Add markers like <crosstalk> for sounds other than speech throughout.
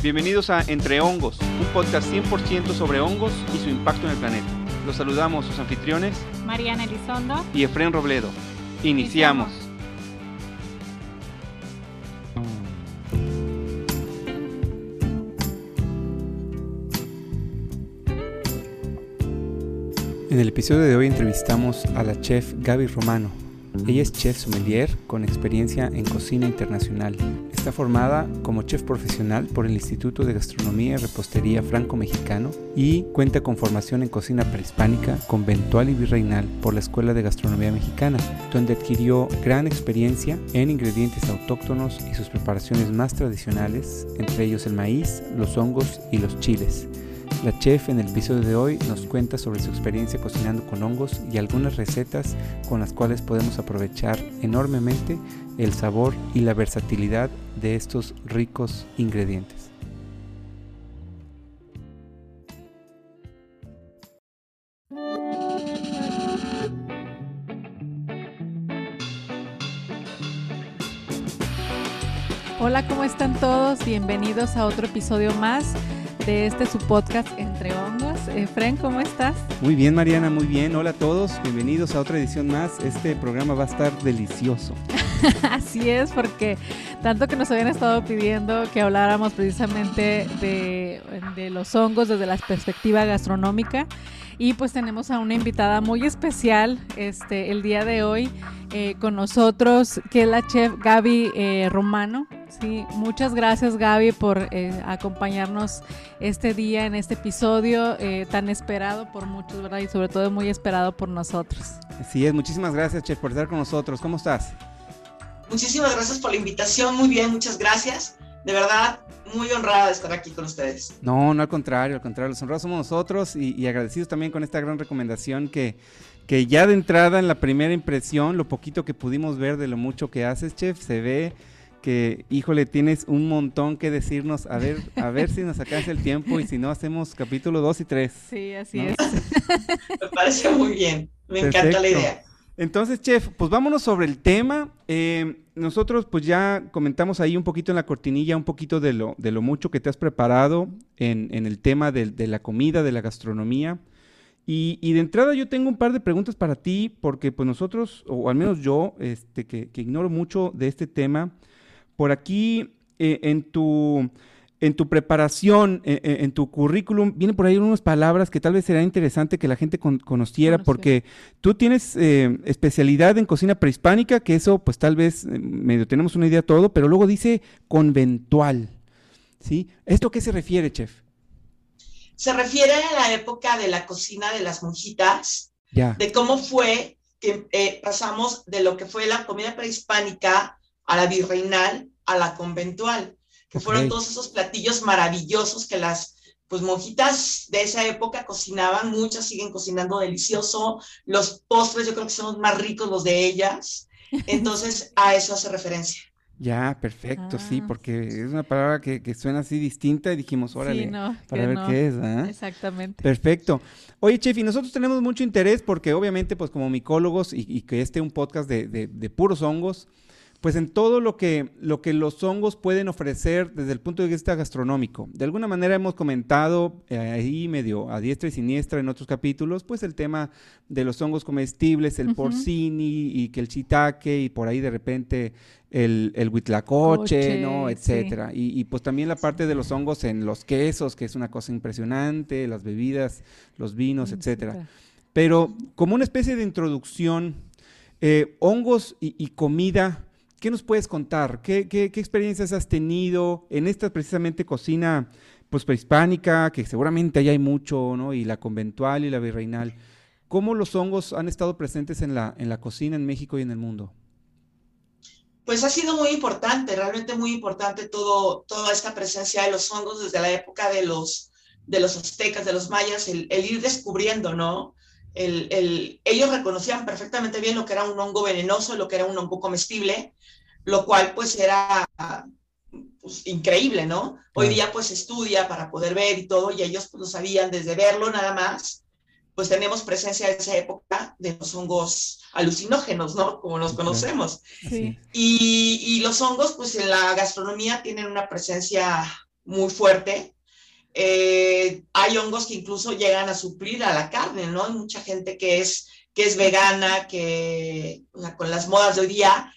Bienvenidos a Entre Hongos, un podcast 100% sobre hongos y su impacto en el planeta. Los saludamos sus anfitriones, Mariana Elizondo y Efren Robledo. Iniciamos. En el episodio de hoy entrevistamos a la chef Gaby Romano. Ella es chef sommelier con experiencia en cocina internacional. Formada como chef profesional por el Instituto de Gastronomía y Repostería Franco-Mexicano y cuenta con formación en cocina prehispánica, conventual y virreinal por la Escuela de Gastronomía Mexicana, donde adquirió gran experiencia en ingredientes autóctonos y sus preparaciones más tradicionales, entre ellos el maíz, los hongos y los chiles. La chef en el episodio de hoy nos cuenta sobre su experiencia cocinando con hongos y algunas recetas con las cuales podemos aprovechar enormemente el sabor y la versatilidad de estos ricos ingredientes. Hola, ¿cómo están todos? Bienvenidos a otro episodio más de este su podcast Entre Hongos. Efren, ¿cómo estás? Muy bien, Mariana, muy bien. Hola a todos, bienvenidos a otra edición más. Este programa va a estar delicioso. <laughs> Así es, porque tanto que nos habían estado pidiendo que habláramos precisamente de, de los hongos desde la perspectiva gastronómica. Y pues tenemos a una invitada muy especial este, el día de hoy eh, con nosotros, que es la chef Gaby eh, Romano. Sí, muchas gracias Gaby por eh, acompañarnos este día en este episodio eh, tan esperado por muchos, ¿verdad? Y sobre todo muy esperado por nosotros. Así es, muchísimas gracias chef por estar con nosotros. ¿Cómo estás? Muchísimas gracias por la invitación, muy bien, muchas gracias. De verdad, muy honrada de estar aquí con ustedes. No, no al contrario, al contrario, los honrados somos nosotros y, y agradecidos también con esta gran recomendación que, que ya de entrada en la primera impresión, lo poquito que pudimos ver de lo mucho que haces, chef, se ve que, híjole, tienes un montón que decirnos. A ver, a ver si nos sacas el tiempo y si no, hacemos capítulo 2 y 3. Sí, así ¿no? es. Me parece muy bien, me encanta la idea. Entonces, chef, pues vámonos sobre el tema. Eh, nosotros pues ya comentamos ahí un poquito en la cortinilla, un poquito de lo, de lo mucho que te has preparado en, en el tema de, de la comida, de la gastronomía. Y, y, de entrada yo tengo un par de preguntas para ti, porque pues nosotros, o al menos yo, este, que, que ignoro mucho de este tema, por aquí eh, en, tu, en tu preparación, eh, eh, en tu currículum, vienen por ahí unas palabras que tal vez será interesante que la gente con, conociera, porque tú tienes eh, especialidad en cocina prehispánica, que eso pues tal vez eh, medio tenemos una idea todo, pero luego dice conventual. ¿Sí? ¿Esto a qué se refiere, chef? Se refiere a la época de la cocina de las monjitas, Ya. de cómo fue que eh, pasamos de lo que fue la comida prehispánica a la virreinal a la conventual, que fueron todos esos platillos maravillosos que las pues monjitas de esa época cocinaban, muchas siguen cocinando delicioso, los postres yo creo que son los más ricos los de ellas, <laughs> entonces a eso hace referencia. Ya, perfecto, sí, Ah. porque es una palabra que, que suena así distinta y dijimos, órale, sí, no, para ver no. qué es. Exactamente. Perfecto. Oye, Chef, y nosotros tenemos mucho interés porque obviamente, pues como micólogos y, y que este es un podcast de, de- de puros hongos, pues en todo lo que, lo que los hongos pueden ofrecer desde el punto de vista gastronómico. De alguna manera hemos comentado eh, ahí medio a diestra y siniestra en otros capítulos, pues el tema de los hongos comestibles, el porcini y que el shiitake y por ahí de repente el, el huitlacoche, ¿no? Coche, Etcétera. Y, y, pues también la parte de los hongos en los quesos, que es una cosa impresionante, las bebidas, los vinos, etcétera. Pero como una especie de introducción, eh, hongos y, y comida, ¿qué nos puedes contar? ¿Qué, qué, qué experiencias has tenido en esta precisamente cocina pues prehispánica, que seguramente ahí hay mucho, ¿no? Y la conventual y la virreinal. ¿Cómo los hongos han estado presentes en la, en la cocina en México y en el mundo? Pues ha sido muy importante, realmente muy importante todo, toda esta presencia de los hongos desde la época de los, de los aztecas, de los mayas, el, el ir descubriendo, ¿no? El, el, ellos reconocían perfectamente bien lo que era un hongo venenoso, lo que era un hongo comestible, lo cual pues era pues, increíble, ¿no? Hoy día pues estudia para poder ver y todo, y ellos pues lo sabían desde verlo nada más, pues tenemos presencia de esa época de los hongos alucinógenos, ¿no? Como los conocemos. Sí. Y, y los hongos, pues en la gastronomía tienen una presencia muy fuerte. Eh, hay hongos que incluso llegan a suplir a la carne, ¿no? Hay mucha gente que es, que es vegana, que con las modas de hoy día,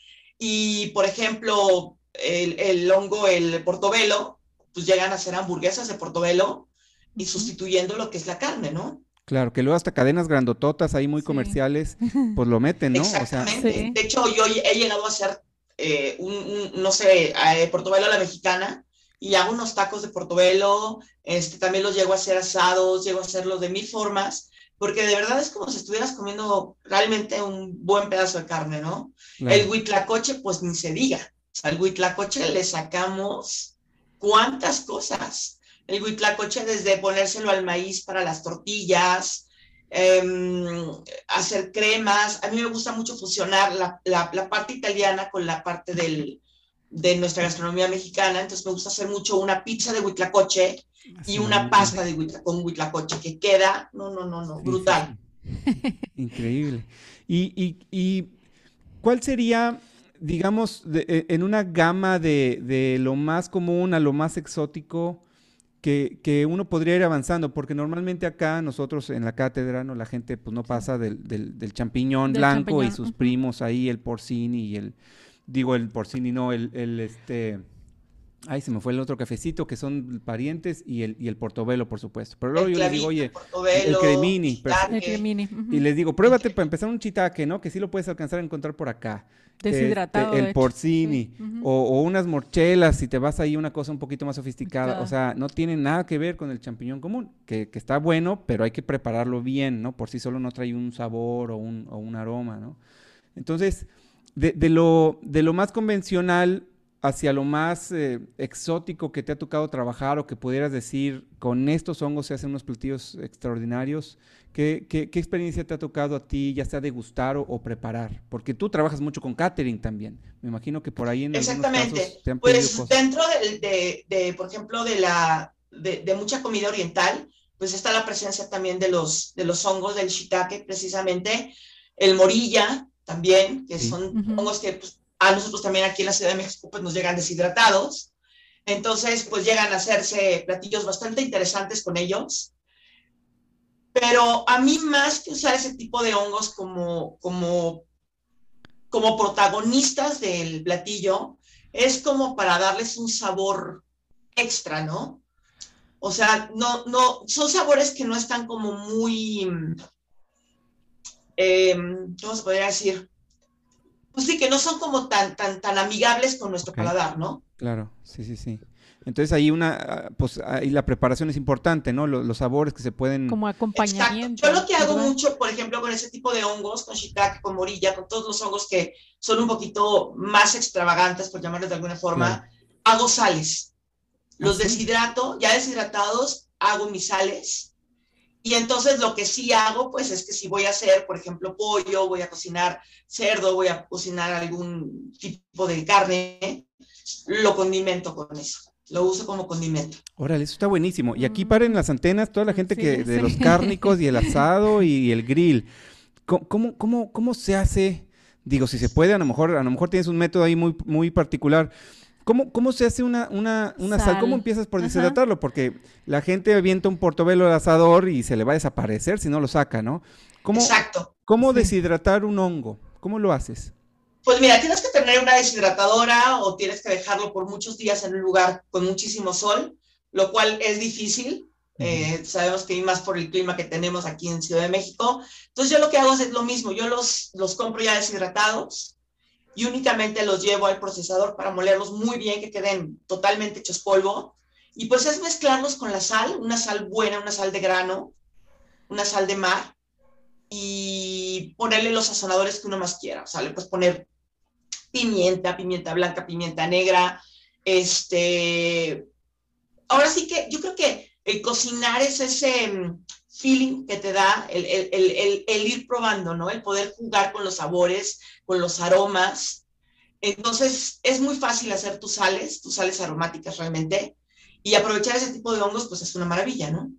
y por ejemplo, el, el hongo, el portobelo, pues llegan a hacer hamburguesas de portobelo y sustituyendo lo que es la carne, ¿no? Claro, que luego hasta cadenas grandototas ahí muy comerciales, <laughs> pues lo meten, ¿no? Exactamente. De hecho, yo he llegado a hacer eh, un, no sé, eh, portobelo a la mexicana y hago unos tacos de portobelo, este, también los llego a hacer asados, llego a hacerlos de mil formas, porque de verdad es como si estuvieras comiendo realmente un buen pedazo de carne, ¿no? El huitlacoche, pues ni se diga. O sea, al huitlacoche le sacamos cuántas cosas el huitlacoche desde ponérselo al maíz para las tortillas, em, hacer cremas. A mí me gusta mucho fusionar la, parte italiana con la parte de nuestra gastronomía mexicana. Entonces me gusta hacer mucho una pizza de huitlacoche y una pasta de con huitlacoche que queda, no, no, no, no, brutal. <laughs> Increíble. Y, cuál sería, digamos, e, en una gama de, de, lo más común a lo más exótico, que, uno podría ir avanzando, porque normalmente acá nosotros en la cátedra, ¿no? la gente pues no pasa del, del, champiñón blanco y sus primos ahí, el porcini y el, digo el porcini, no, el, el este, ay, se me fue el otro cafecito, que son parientes, y el, y el portobelo, por supuesto. Pero luego yo les digo, oye, el cremini, el cremini. y les digo, pruébate para empezar un chitaque, ¿no? Que sí lo puedes alcanzar a encontrar por acá. Deshidratado. el porcini o, unas morchelas si te vas ahí una cosa un poquito más sofisticada. O sea, no tiene nada que ver con el champiñón común, que, está bueno, pero hay que prepararlo bien, ¿no? Por sí solo no trae un sabor o un, o un aroma, ¿no? Entonces, de, de, lo, de lo más convencional hacia lo más eh, exótico que te ha tocado trabajar o que pudieras decir, con estos hongos se hacen unos platillos extraordinarios, ¿Qué, qué, experiencia te ha tocado a ti, ya sea degustar o, o, preparar? Porque tú trabajas mucho con catering también. Me imagino que por ahí en Exactamente. Casos te han pues dentro de, de, por ejemplo, de, la, de, de, mucha comida oriental, pues está la presencia también de los, de los hongos del shiitake, precisamente, el morilla también, que son hongos que pues, a nosotros también aquí en la Ciudad de México pues, nos llegan deshidratados. Entonces, pues llegan a hacerse platillos bastante interesantes con ellos. Pero a mí más que usar ese tipo de hongos como, como, como protagonistas del platillo, es como para darles un sabor extra, ¿no? O sea, no, no, son sabores que no están como muy, eh, ¿cómo se podría decir? Pues sí, que no son como tan, tan, tan amigables con nuestro paladar, ¿no? Claro, sí, sí, sí. Entonces ahí una, ah, pues ahí la preparación es importante, ¿no? Los, sabores que se pueden... Como acompañamiento. Yo lo que hago mucho, por ejemplo, con ese tipo de hongos, con shiitake, con morilla, con todos los hongos que son un poquito más extravagantes, por llamarlos de alguna forma, hago sales. Los ¿Ah, deshidrato, ya deshidratados, hago mis sales. Y entonces lo que sí hago, pues es que si voy a hacer, por ejemplo, pollo, voy a cocinar cerdo, voy a cocinar algún tipo de carne, lo condimento con eso lo uso como condimento. Órale, eso está buenísimo. Y aquí paren las antenas toda la gente que de los cárnicos y el <laughs> asado y el grill. ¿Cómo, cómo, cómo, se hace? Digo, si se puede, a lo mejor, a lo mejor tienes un método ahí muy, muy particular. ¿Cómo, ¿Cómo se hace una, una, una sal. ¿Cómo empiezas por deshidratarlo? Porque la gente avienta un portobelo al asador y se le va a desaparecer si no lo saca, ¿no? ¿Cómo, Exacto. ¿Cómo deshidratar un hongo? ¿Cómo lo haces? Pues mira, tienes que tener una deshidratadora o tienes que dejarlo por muchos días en un lugar con muchísimo sol, lo cual es difícil. Eh, sabemos que hay más por el clima que tenemos aquí en Ciudad de México. Entonces yo lo que hago es lo mismo, yo los, los compro ya deshidratados y únicamente los llevo al procesador para molerlos muy bien, que queden totalmente hechos polvo. Y pues es mezclarlos con la sal, una sal buena, una sal de grano, una sal de mar, y ponerle los sazonadores que uno más quiera. O sea, le puedes poner pimienta, pimienta blanca, pimienta negra. Este, ahora sí que yo creo que el cocinar es ese mm, feeling que te da el, el, ir probando, ¿no? El poder jugar con los sabores, con los aromas. Entonces, es muy fácil hacer tus sales, tus sales aromáticas realmente, y aprovechar ese tipo de hongos, pues es una maravilla, ¿no?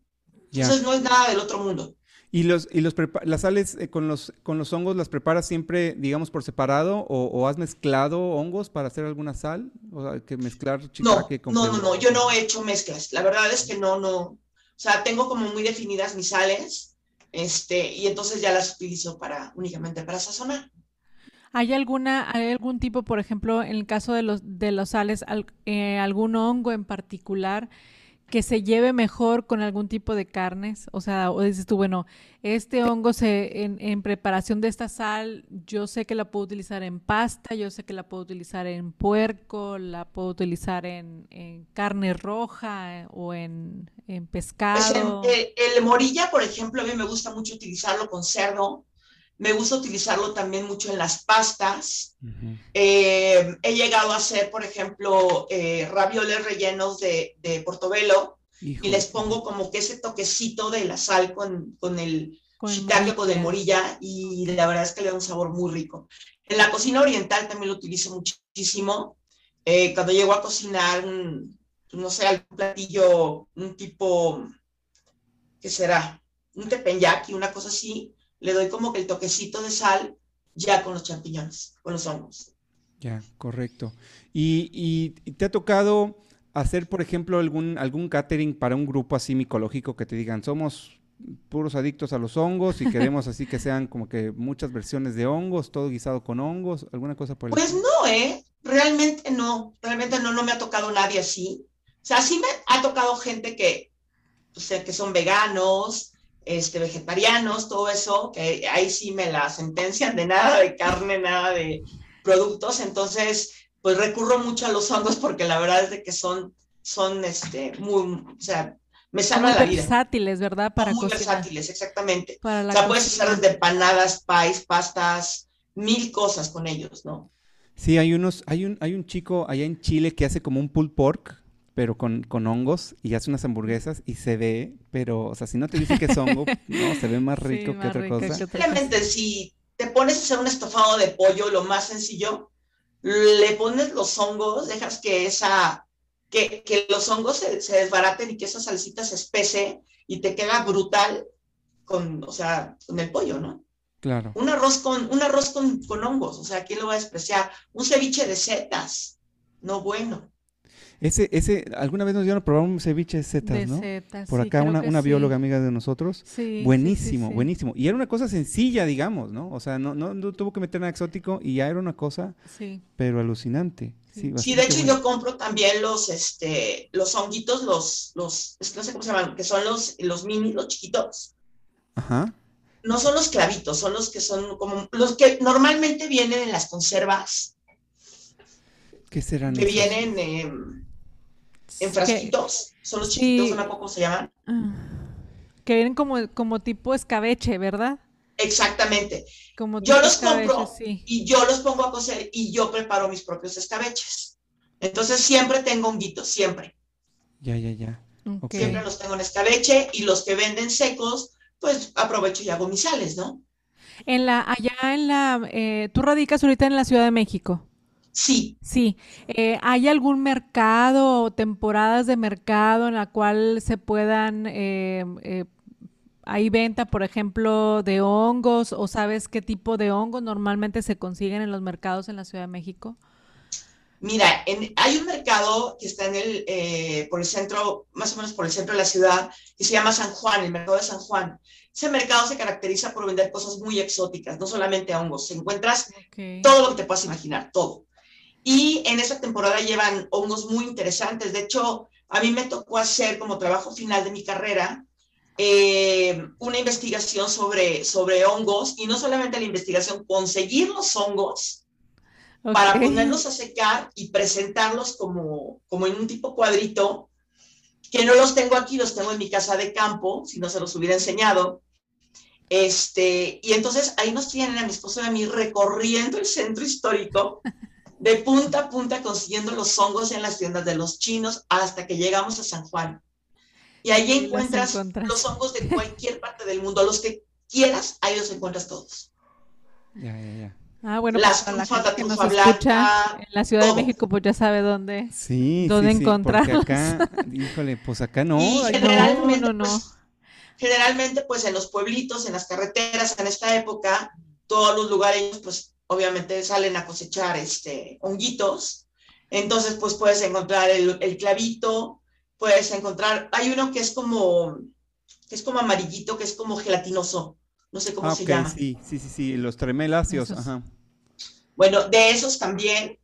Entonces, no es nada del otro mundo. ¿Y, los, y los las sales eh, con, los, con los hongos las preparas siempre, digamos, por separado o, has mezclado hongos para hacer alguna sal? O sea, que mezclar no, no, no, no, yo no he hecho mezclas. La verdad es que no, no. O sea, tengo como muy definidas mis sales este, y entonces ya las utilizo para, únicamente para sazonar. ¿Hay alguna, hay algún tipo, por ejemplo, en el caso de los, de los sales, eh, algún hongo en particular que se lleve mejor con algún tipo de carnes? O sea, o dices tú, bueno, este hongo se, en, preparación de esta sal, yo sé que la puedo utilizar en pasta, yo sé que la puedo utilizar en puerco, la puedo utilizar en, carne roja eh, o en, en pues pescado. el, morilla, por ejemplo, a mí me gusta mucho utilizarlo con cerdo. Me gusta utilizarlo también mucho en las pastas. Eh, he llegado a hacer, por ejemplo, eh, ravioles rellenos de, portobelo y les pongo como que ese toquecito de la sal con, con el shiitake con el morilla y la verdad es que le da un sabor muy rico. En la cocina oriental también lo utilizo muchísimo. Eh, cuando llego a cocinar, no sé, algún platillo, un tipo, ¿qué será? Un tepenyaki, una cosa así, le doy como que el toquecito de sal ya con los champiñones, con los hongos. Ya, correcto. ¿Y, te ha tocado hacer, por ejemplo, algún, algún catering para un grupo así micológico que te digan, somos puros adictos a los hongos y queremos así que sean como que muchas versiones de hongos, todo guisado con hongos, alguna cosa por el Pues no, ¿eh? Realmente no, realmente no, no me ha tocado nadie así. O sea, sí me ha tocado gente que, o sea, que son veganos, este, vegetarianos, todo eso, que ahí sí me la sentencian de nada de carne, nada de productos, entonces pues recurro mucho a los hongos porque la verdad es de que son, son este, muy, o sea, me salvan la vida. versátiles, ¿verdad? Para muy versátiles, exactamente. o sea, puedes hacer desde empanadas, pies, pastas, mil cosas con ellos, ¿no? Sí, hay unos, hay un, hay un chico allá en Chile que hace como un pulled pork, pero con, con, hongos y hace unas hamburguesas y se ve, pero, o sea, si no te dice que es hongo, <laughs> no, se ve más rico que otra cosa. Simplemente si te pones a hacer un estofado de pollo, lo más sencillo, le pones los hongos, dejas que esa, que, que los hongos se, se, desbaraten y que esa salsita se espese y te queda brutal con, o sea, con el pollo, ¿no? Claro. Un arroz con, un arroz con, con hongos, o sea, ¿quién lo va a despreciar? Un ceviche de setas, no bueno. Ese, ese, alguna vez nos dieron a probar un ceviche de setas, ¿no? Por acá una, una bióloga amiga de nosotros. Sí, buenísimo, buenísimo. Y era una cosa sencilla, digamos, ¿no? O sea, no, no, tuvo que meter nada exótico y ya era una cosa, pero alucinante. Sí, de hecho yo compro también los, este, los honguitos, los, los, no sé cómo se llaman, que son los, los mini, los chiquitos. Ajá. No son los clavitos, son los que son como, los que normalmente vienen en las conservas. ¿Qué serán? Que vienen, eh, en frasquitos, son los chiquitos, ¿no? ¿Cómo se llaman? Ah. Que vienen como, como tipo escabeche, ¿verdad? Exactamente. Como yo los compro y yo los pongo a cocer y yo preparo mis propios escabeches. Entonces siempre tengo un guito, siempre. Ya, ya, ya. Siempre los tengo en escabeche y los que venden secos, pues aprovecho y hago mis sales, ¿no? En la, allá en la, eh, tú radicas ahorita en la Ciudad de México. Sí. Sí. Eh, ¿Hay algún mercado o temporadas de mercado en la cual se puedan... Eh, eh, ¿Hay venta, por ejemplo, de hongos o sabes qué tipo de hongos normalmente se consiguen en los mercados en la Ciudad de México? Mira, hay un mercado que está en el, por el centro, más o menos por el centro de la ciudad, que se llama San Juan, el mercado de San Juan. Ese mercado se caracteriza por vender cosas muy exóticas, no solamente hongos. Encuentras todo lo que te puedas imaginar, todo. Y en esa temporada llevan hongos muy interesantes. De hecho, a mí me tocó hacer como trabajo final de mi carrera eh, una investigación sobre, sobre hongos y no solamente la investigación, conseguir los hongos para ponerlos a secar y presentarlos como, como en un tipo cuadrito, que no los tengo aquí, los tengo en mi casa de campo, si no se los hubiera enseñado. Este, y entonces ahí nos tienen a mi esposo y a mí recorriendo el centro histórico de punta a punta consiguiendo los hongos en las tiendas de los chinos hasta que llegamos a San Juan. Y ahí encuentras los hongos de cualquier parte del mundo, los que quieras, ahí los encuentras todos. Ya, ya, ya. Ah, bueno, pues la gente que nos escucha en la Ciudad de México, pues ya sabe dónde, sí, dónde sí, encontrar. acá, híjole, pues acá no. Y generalmente, no, no, no. Pues, generalmente pues en los pueblitos, en las carreteras, en esta época, todos los lugares pues obviamente salen a cosechar este, honguitos. Entonces pues puedes encontrar el, el clavito, puedes encontrar, hay uno que es como, que es como amarillito, que es como gelatinoso, no sé cómo Ah, se llama. sí, sí, sí, sí, los tremeláceos, ajá. Bueno, de esos también,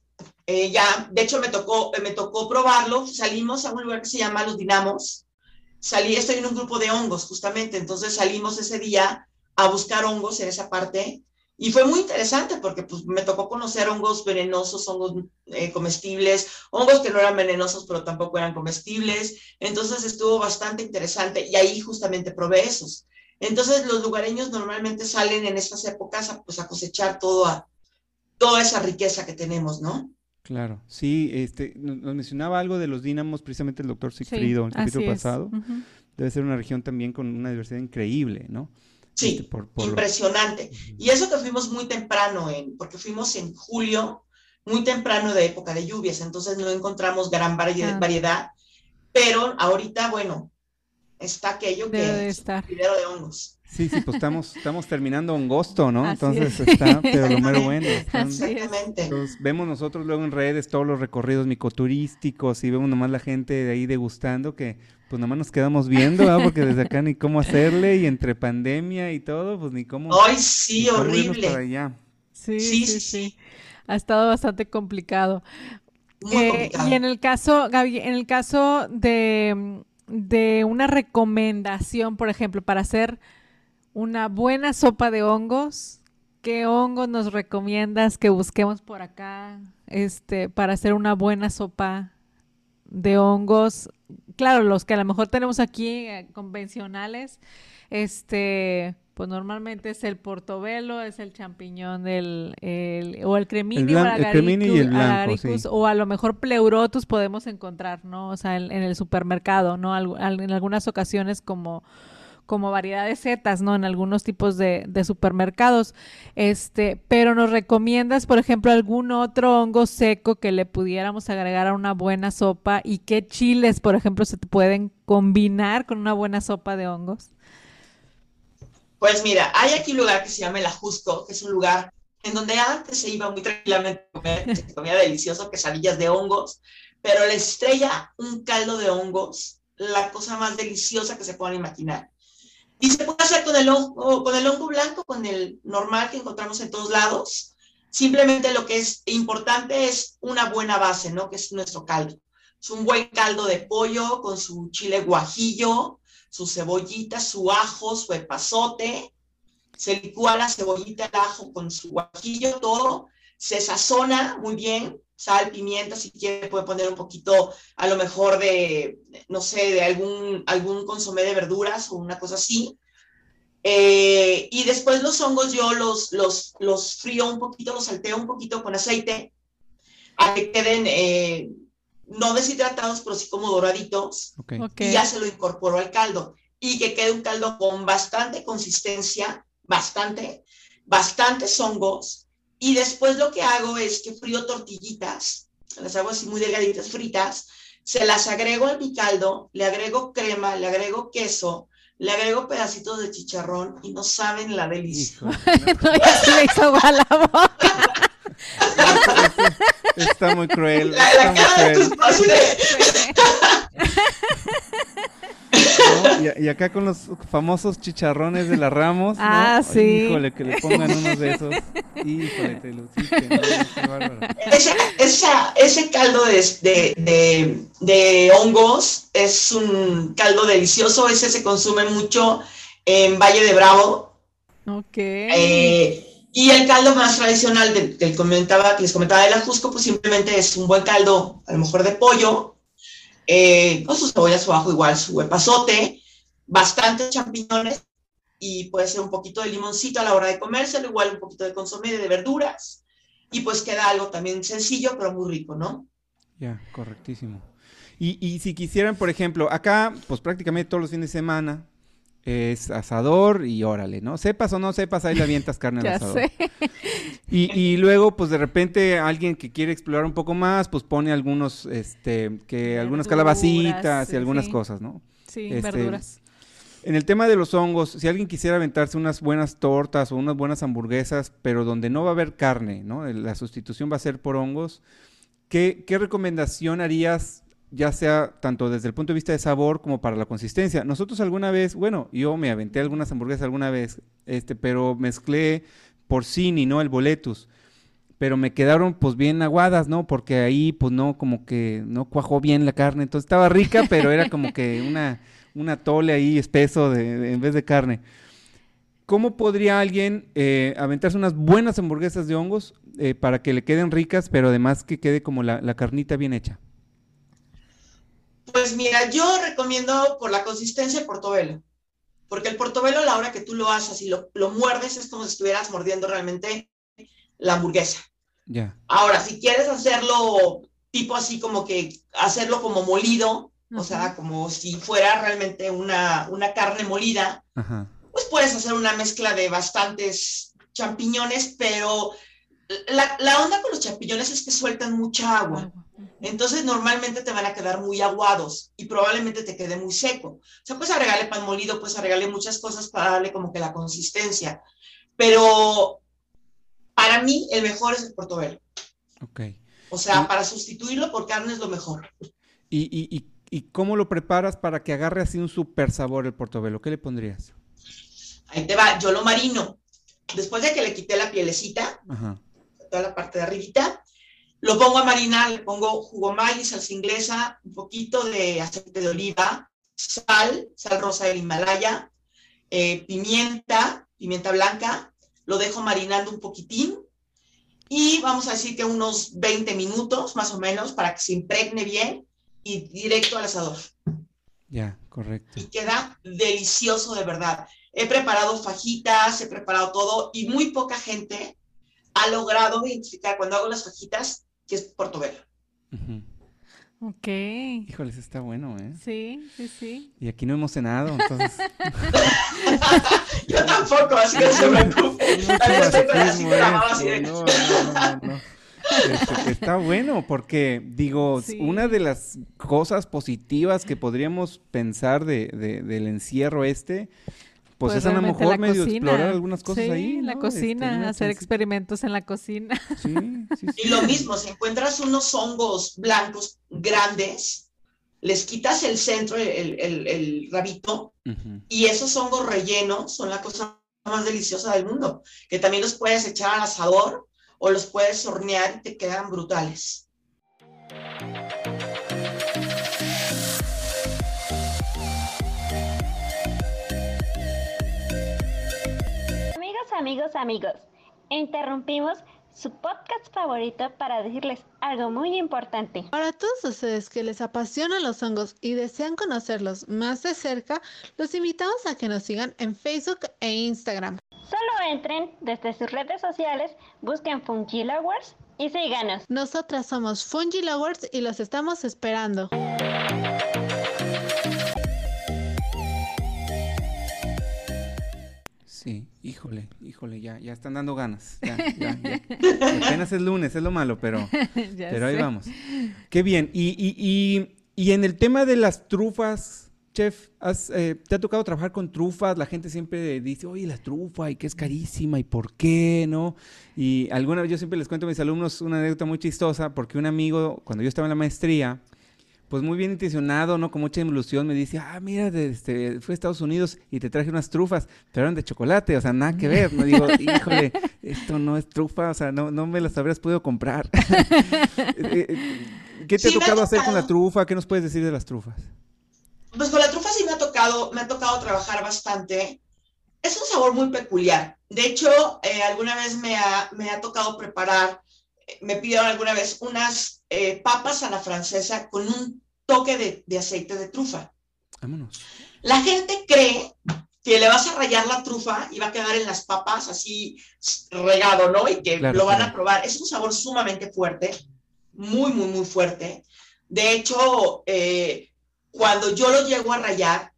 eh, ya, de hecho me tocó, me tocó probarlo, salimos a un lugar que se llama Los Dinamos, salí, estoy en un grupo de hongos justamente, entonces salimos ese día a buscar hongos en esa parte y fue muy interesante porque pues me tocó conocer hongos venenosos, hongos eh, comestibles, hongos que no eran venenosos pero tampoco eran comestibles, entonces estuvo bastante interesante y ahí justamente probé esos. Entonces los lugareños normalmente salen en estas épocas a, pues, a cosechar todo a, toda esa riqueza que tenemos, ¿no? Claro, sí, este, nos mencionaba algo de los dínamos, precisamente el doctor Sí, Sigfrido, en el capítulo pasado. Debe ser una región también con una diversidad increíble, ¿no? Sí, Este, por- por lo- impresionante. Y eso que fuimos muy temprano, en, porque fuimos en julio, muy temprano de época de lluvias, entonces no encontramos gran vari- Ah. variedad, pero ahorita, bueno, está aquello Debe de que es estar. video de hongos. Sí, sí, pues estamos, <laughs> estamos terminando agosto, ¿no? Así Entonces es. está, pero lo mero bueno. <laughs> están-. Exactamente. Entonces, vemos nosotros luego en redes todos los recorridos micoturísticos y vemos nomás la gente de ahí degustando que pues nomás nos quedamos viendo, ¿verdad? Porque desde acá ni cómo hacerle y entre pandemia y todo, pues ni cómo, Ay, sí, cómo irnos para horrible. allá. Sí, Sí, sí, sí, sí. sí. Ha estado bastante complicado. Muy Eh, complicado. y en el caso, Gaby, en el caso de, de una recomendación, por ejemplo, para hacer una buena sopa de hongos, ¿qué hongos nos recomiendas que busquemos por acá, este, para hacer una buena sopa de hongos? Claro, los que a lo mejor tenemos aquí eh, convencionales, este, pues normalmente es el portobelo, es el champiñón del, el- o el cremini o blan- el cremini y el agaricus- blanco, agaricus, sí. o a lo mejor pleurotus podemos encontrar, ¿no? O sea, en, en el supermercado, ¿no? Al- en algunas ocasiones como como variedad de setas, ¿no? En algunos tipos de, supermercados. Este, pero nos recomiendas, por ejemplo, algún otro hongo seco que le pudiéramos agregar a una buena sopa y qué chiles, por ejemplo, se pueden combinar con una buena sopa de hongos. Pues mira, hay aquí un lugar que se llama El Ajusco, que es un lugar en donde antes se iba muy tranquilamente a comer, se comía delicioso, quesadillas de hongos, pero la estrella, un caldo de hongos, la cosa más deliciosa que se puedan imaginar. Y se puede hacer con el hongo, con el hongo blanco, con el normal que encontramos en todos lados. Simplemente lo que es importante es una buena base, ¿no? Que es nuestro caldo. Es un buen caldo de pollo con su chile guajillo, su cebollita, su ajo, su epazote. Se licúa la cebollita, el ajo con su guajillo, todo. Se sazona muy bien, sal, pimienta, si quiere puede poner un poquito, a lo mejor de, no sé, de algún, algún consomé de verduras o una cosa así. Eh, y después los hongos yo los, los, los frío un poquito, los salteo un poquito con aceite, a que queden eh, no deshidratados, pero sí como doraditos Ok. Ok. y ya se lo incorporo al caldo y que quede un caldo con bastante consistencia, bastante, bastantes hongos y después lo que hago es que frío tortillitas, las hago así muy delgaditas fritas, se las agrego a mi caldo, le agrego crema, le agrego queso, le agrego pedacitos de chicharrón y no saben la delicia. <laughs> No, ya se me hizo agua la boca. <laughs> está muy cruel, La, está la muy cara de cruel. tus ¿no? Y, y acá con los famosos chicharrones de la Ramos, ¿no? Ah, sí. Híjole, que le pongan unos de esos. Híjole, te luciste, ¿no? Qué bárbaro. Ese, esa- ese caldo de, de- de- de hongos es un caldo delicioso, ese se consume mucho en Valle de Bravo. Ok. eh, y el caldo más tradicional del que comentaba, que les comentaba del ajusco, pues simplemente es un buen caldo, a lo mejor de pollo, eh, con su cebolla, su ajo, igual su epazote, bastantes champiñones y puede ser un poquito de limoncito a la hora de comérselo, igual un poquito de consomé de verduras y pues queda algo también sencillo pero muy rico, ¿no? Ya, correctísimo. Y, y si quisieran, por ejemplo, acá, pues prácticamente todos los fines de semana es asador y órale, ¿no? Sepas o no sepas, ahí le avientas <laughs> carne al asador. sé. Y, y luego, pues de repente alguien que quiere explorar un poco más, pues pone algunos, este, que algunas calabacitas y algunas sí. cosas, ¿no? Sí, Este, verduras. En el tema de los hongos, si alguien quisiera aventarse unas buenas tortas o unas buenas hamburguesas, pero donde no va a haber carne, ¿no? La sustitución va a ser por hongos, ¿qué, qué recomendación harías ya sea tanto desde el punto de vista de sabor como para la consistencia. Nosotros alguna vez, bueno, yo me aventé algunas hamburguesas alguna vez, este, pero mezclé porcini, ¿no? El boletus. Pero me quedaron pues bien aguadas, ¿no? Porque ahí pues no, como que no cuajó bien la carne. Entonces estaba rica, <laughs> pero era como que una, una tole ahí espeso de, en vez de carne. ¿Cómo podría alguien eh, aventarse unas buenas hamburguesas de hongos eh, para que le queden ricas, pero además que quede como la, la carnita bien hecha? Pues mira, yo recomiendo por la consistencia el portobelo, porque el portobelo a la hora que tú lo haces y lo, muerdes es como si estuvieras mordiendo realmente la hamburguesa. Ya. Ahora, si quieres hacerlo tipo así como que hacerlo como molido, o sea, como si fuera realmente una, una carne molida, pues puedes hacer una mezcla de bastantes champiñones, pero la, la, onda con los champiñones es que sueltan mucha agua. Entonces normalmente te van a quedar muy aguados y probablemente te quede muy seco. O sea, puedes agregarle pan molido, puedes agregarle muchas cosas para darle como que la consistencia. Pero para mí el mejor es el portobelo. Ok. O sea, para sustituirlo por carne es lo mejor. ¿Y, y, y, cómo lo preparas para que agarre así un super sabor el portobelo? ¿Qué le pondrías? Ahí te va, yo lo marino. Después de que le quité la pielecita, toda la parte de arribita, lo pongo a marinar, le pongo jugo maíz, salsa inglesa, un poquito de aceite de oliva, sal, sal rosa del Himalaya, eh, pimienta, pimienta blanca, lo dejo marinando un poquitín y vamos a decir que unos 20 minutos más o menos para que se impregne bien y directo al asador. Ya, correcto. Y queda delicioso de verdad. He preparado fajitas, he preparado todo y muy poca gente ha logrado identificar cuando hago las fajitas que es Portobelo. Ok. Híjoles, está bueno, ¿eh? Sí, sí, sí. Y aquí no hemos cenado, entonces. <laughs> Yo tampoco, así que se me <laughs> preocupe. No, no, no, no. Este, está bueno porque, digo, una de las cosas positivas que podríamos pensar de, de, del encierro este pues, es a lo mejor medio explorar algunas cosas sí, ahí. en la cocina, este, hacer experimentos en la cocina. Sí, sí, <laughs> sí. Y lo mismo, si encuentras unos hongos blancos grandes, les quitas el centro, el, el, el rabito, y esos hongos rellenos son la cosa más deliciosa del mundo, que también los puedes echar al asador o los puedes hornear y te quedan brutales. Amigos, amigos, interrumpimos su podcast favorito para decirles algo muy importante. Para todos ustedes que les apasionan los hongos y desean conocerlos más de cerca, los invitamos a que nos sigan en Facebook e Instagram. Solo entren desde sus redes sociales, busquen Fungi Lovers y síganos. Nosotras somos Fungi Lovers y los estamos esperando. Sí, híjole, híjole, ya, ya están dando ganas. Ya, ya, <laughs> Apenas es lunes, es lo malo, pero, <laughs> pero ahí vamos. Qué bien. Y, y, y, y, en el tema de las trufas, chef, eh, ¿te ha tocado trabajar con trufas? La gente siempre dice, oye, la trufa, y que es carísima, y por qué, ¿no? Y alguna vez yo siempre les cuento a mis alumnos una anécdota muy chistosa, porque un amigo, cuando yo estaba en la maestría, pues muy bien intencionado, ¿no? Con mucha ilusión, me dice, ah, mira, este, fui a Estados Unidos y te traje unas trufas, pero eran de chocolate, o sea, nada que ver. Me digo, <laughs> híjole, esto no es trufa, o sea, no, no me las habrías podido comprar. <laughs> Eh, eh, ¿Qué te ha tocado hacer con la trufa? ¿Qué nos puedes decir de las trufas? Pues con la trufa sí me ha tocado, me ha tocado trabajar bastante. Es un sabor muy peculiar. De hecho, eh, alguna vez me ha, me ha tocado preparar me pidieron alguna vez unas eh, papas a la francesa con un toque de, aceite de trufa. Vámonos. La gente cree que le vas a rayar la trufa y va a quedar en las papas así regado, ¿no? Y que lo van a probar. Es un sabor sumamente fuerte, muy, muy, muy fuerte. De hecho, eh, cuando yo lo llego a rayar,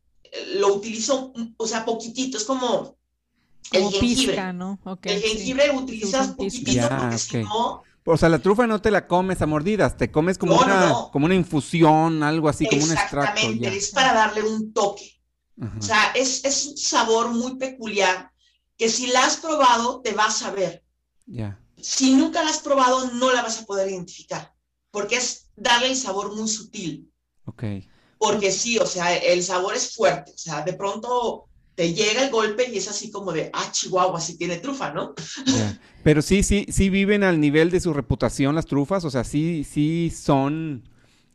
lo utilizo, o sea, poquitito, es como el jengibre. ¿no? el jengibre utilizas poquitito porque si no o sea, la trufa no te la comes a mordidas, te comes como, una, como una infusión, algo así, como un extracto. Exactamente, es para darle un toque. O sea, es, es, un sabor muy peculiar que si la has probado te vas a ver. Ya. Si nunca la has probado no la vas a poder identificar, porque es darle el sabor muy sutil. Ok. Porque sí, o sea, el sabor es fuerte, o sea, de pronto te llega el golpe y es así como de, ah, Chihuahua, sí tiene trufa, ¿no? Pero sí, sí, sí viven al nivel de su reputación las trufas, o sea, sí, sí son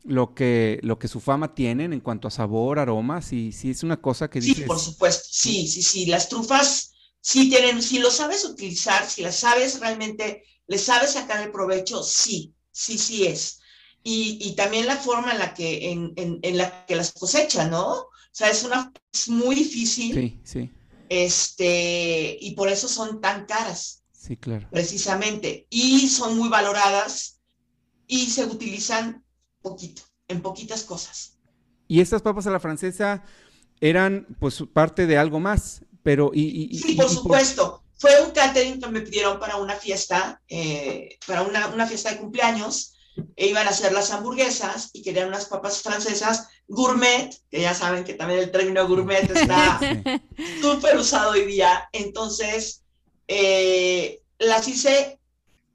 lo que, lo que su fama tienen en cuanto a sabor, aroma, sí, sí es una cosa que dices... Sí, por supuesto, sí, sí, sí, las trufas sí tienen, si lo sabes utilizar, si las sabes realmente, le sabes sacar el provecho, sí, sí, sí es. Y, y también la forma en la que, en, en, en la que las cosecha, ¿no? O sea, es una, es muy difícil. Sí, sí. Este, y por eso son tan caras. Sí, claro. Precisamente. Y son muy valoradas y se utilizan poquito, en poquitas cosas. Y estas papas a la francesa eran pues parte de algo más, pero y, sí, por supuesto. Fue un catering que me pidieron para una fiesta, eh, para una, una, fiesta de cumpleaños. E iban a hacer las hamburguesas y querían unas papas francesas gourmet, que ya saben que también el término gourmet está <laughs> súper usado hoy día. Entonces, eh, las hice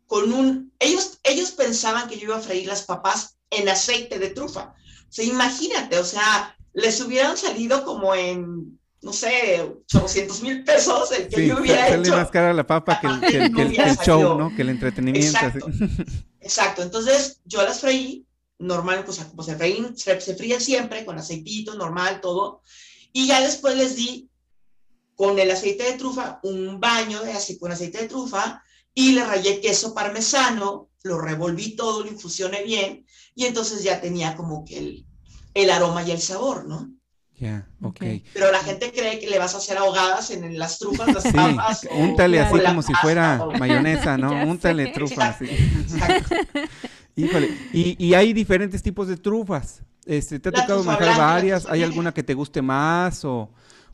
con un... Ellos, ellos pensaban que yo iba a freír las papas en aceite de trufa. O sea, imagínate, o sea, les hubieran salido como en, no sé, 800 mil pesos el que yo hubiera sale hecho. más cara la papa que el, que el, que el show, ¿no? Que el entretenimiento. Exacto. Exacto. Entonces, yo las freí, normal, pues como se freín, se, se fríen siempre, con aceitito, normal, todo. Y ya después les di con el aceite de trufa, un baño de así con aceite de trufa, y le rayé queso parmesano, lo revolví todo, lo infusioné bien, y entonces ya tenía como que el, el aroma y el sabor, ¿no? Ya, yeah, ok. Pero la gente cree que le vas a hacer ahogadas en, las trufas, las sí, papas. <laughs> Úntale así como si fuera o... mayonesa, ¿no? <laughs> Úntale sé. trufas. Sí. Exacto. <laughs> Híjole, y, y, hay diferentes tipos de trufas. Este, ¿Te ha la tocado manejar varias? ¿Hay alguna que te guste más o,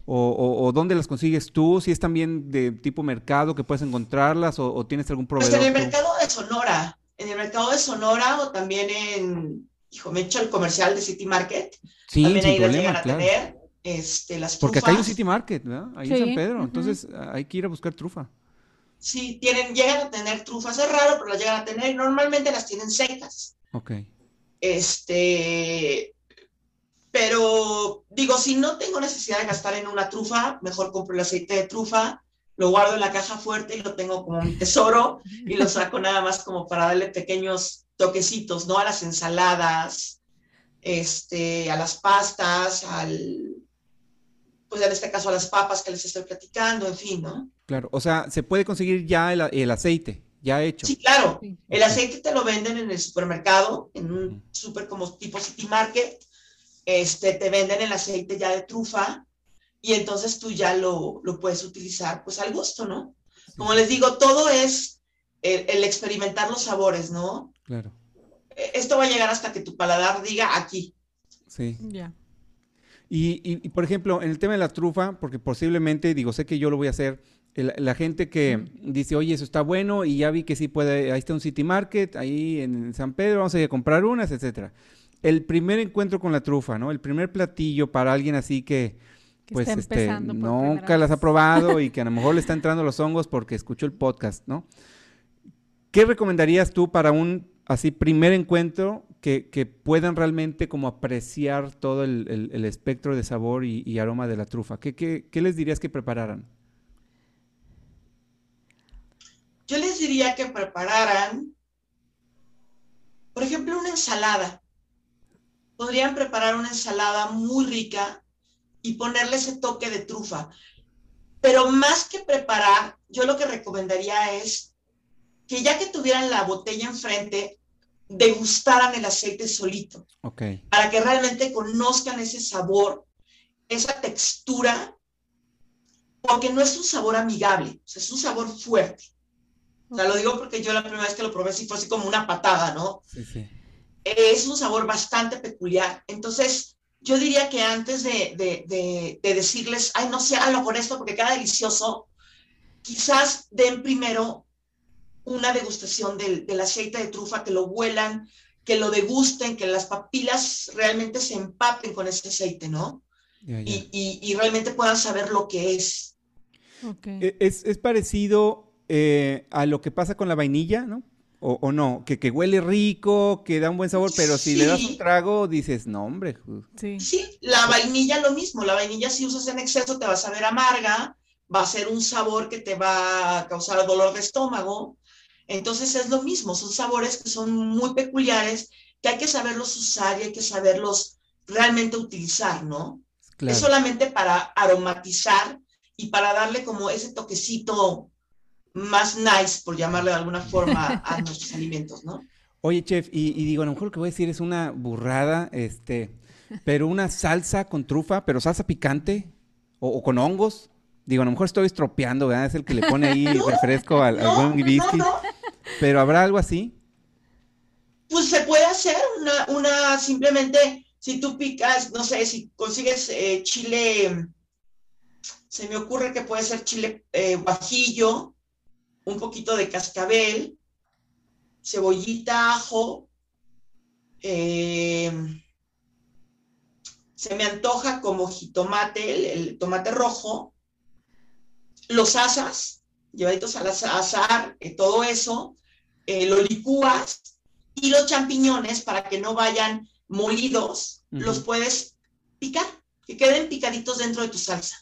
o, o, o, dónde las consigues tú? Si es también de tipo mercado que puedes encontrarlas o, tienes algún proveedor. Pues en el mercado de Sonora en el mercado de Sonora o también en, hijo, me he hecho el comercial de City Market. Sí, también sin ahí problema, llegan a claro. tener. Este, las Porque trufas. acá hay un City Market, ¿verdad? Ahí Sí, en San Pedro. Entonces hay que ir a buscar trufa. Sí, tienen, llegan a tener trufas, es raro, pero las llegan a tener. Normalmente las tienen secas. Ok. Este, pero digo, si no tengo necesidad de gastar en una trufa, mejor compro el aceite de trufa, lo guardo en la caja fuerte y lo tengo como mi tesoro y lo saco nada más como para darle pequeños toquecitos, ¿no? A las ensaladas, este, a las pastas, al, pues en este caso a las papas que les estoy platicando, en fin, ¿no? Claro, o sea, se puede conseguir ya el, el aceite, ya hecho. Sí, claro. El aceite te lo venden en el supermercado, en un super como tipo City Market. Este, te venden el aceite ya de trufa y entonces tú ya lo, lo puedes utilizar pues al gusto, ¿no? Como les digo, todo es el, el experimentar los sabores, ¿no? Claro, Eh, Esto va a llegar hasta que tu paladar diga aquí. sí. Ya. Y, y, y, por ejemplo, en el tema de la trufa, porque posiblemente, digo, sé que yo lo voy a hacer, el- la gente que dice, oye, eso está bueno, y ya vi que sí puede, ahí está un City Market, ahí en San Pedro, vamos a ir a comprar unas, etcétera. El primer encuentro con la trufa, ¿no? El primer platillo para alguien así que, Que pues, este, nunca las ha probado y que a lo mejor le está entrando los hongos porque escuchó el podcast, ¿no? ¿Qué recomendarías tú para un así primer encuentro que, que puedan realmente como apreciar todo el, el- espectro de sabor y, y aroma de la trufa? ¿Qué, qué, qué les dirías que prepararan? Yo les diría que prepararan, por ejemplo, una ensalada. Podrían preparar una ensalada muy rica y ponerle ese toque de trufa. Pero más que preparar, yo lo que recomendaría es que ya que tuvieran la botella enfrente, degustaran el aceite solito, Ok, para que realmente conozcan ese sabor, esa textura, porque no es un sabor amigable, o sea, es un sabor fuerte. O sea, lo digo porque yo la primera vez que lo probé sí fue así como una patada, ¿no? sí, sí. Es un sabor bastante peculiar. Entonces, yo diría que antes de, de, de, de decirles, ay, no sé, hazlo con esto porque queda delicioso, quizás den primero una degustación del, del aceite de trufa, que lo huelan, que lo degusten, que las papilas realmente se empapen con ese aceite, ¿no? Y, y- y realmente puedan saber lo que es. Ok. E- Es, es parecido eh, a lo que pasa con la vainilla, ¿no? O, o no, que, que huele rico, que da un buen sabor, pero si le das un trago, dices, no, hombre. Sí. Sí, la vainilla lo mismo. La vainilla si usas en exceso te va a saber amarga, va a ser un sabor que te va a causar dolor de estómago. Entonces es lo mismo, son sabores que son muy peculiares, que hay que saberlos usar y hay que saberlos realmente utilizar, ¿no? Claro. Es solamente para aromatizar y para darle como ese toquecito más nice, por llamarle de alguna forma, a <laughs> nuestros alimentos, ¿no? Oye, chef, y, y digo, a lo mejor lo que voy a decir es una burrada, este, pero una salsa con trufa, pero salsa picante o, o con hongos. Digo, a lo mejor estoy estropeando, ¿verdad? Es el que le pone ahí <laughs> refresco al, al No, buen no, whisky. no, Pero ¿habrá algo así? Pues se puede hacer una, una simplemente, si tú picas, no sé, si consigues eh, chile, se me ocurre que puede ser chile eh, guajillo, un poquito de cascabel, cebollita, ajo, eh, se me antoja como jitomate, el, el tomate rojo, los asas, llevaditos al eh, todo eso, eh, lo licúas y los champiñones, para que no vayan molidos, los puedes picar, que queden picaditos dentro de tu salsa.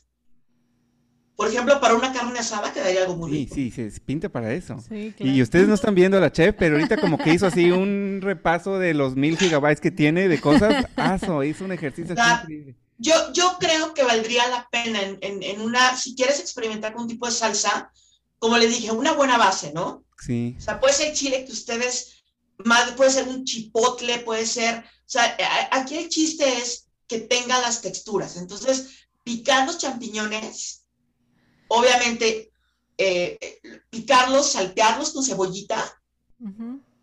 Por ejemplo, para una carne asada quedaría algo muy Sí, rico. sí, se se pinta para eso. Sí, Y ustedes no están viendo a la chef, pero ahorita como que hizo así un repaso de los mil gigabytes que tiene de cosas. Aso, hizo un ejercicio increíble. Yo, yo creo que valdría la pena en, en- en una, si quieres experimentar con un tipo de salsa, como le dije, una buena base, ¿no? Sí, O sea, puede ser chile que ustedes, más, puede ser un chipotle, puede ser, o sea, a- aquí el chiste es que tenga las texturas. Entonces, picar los champiñones, obviamente, eh, eh, picarlos, saltearlos con cebollita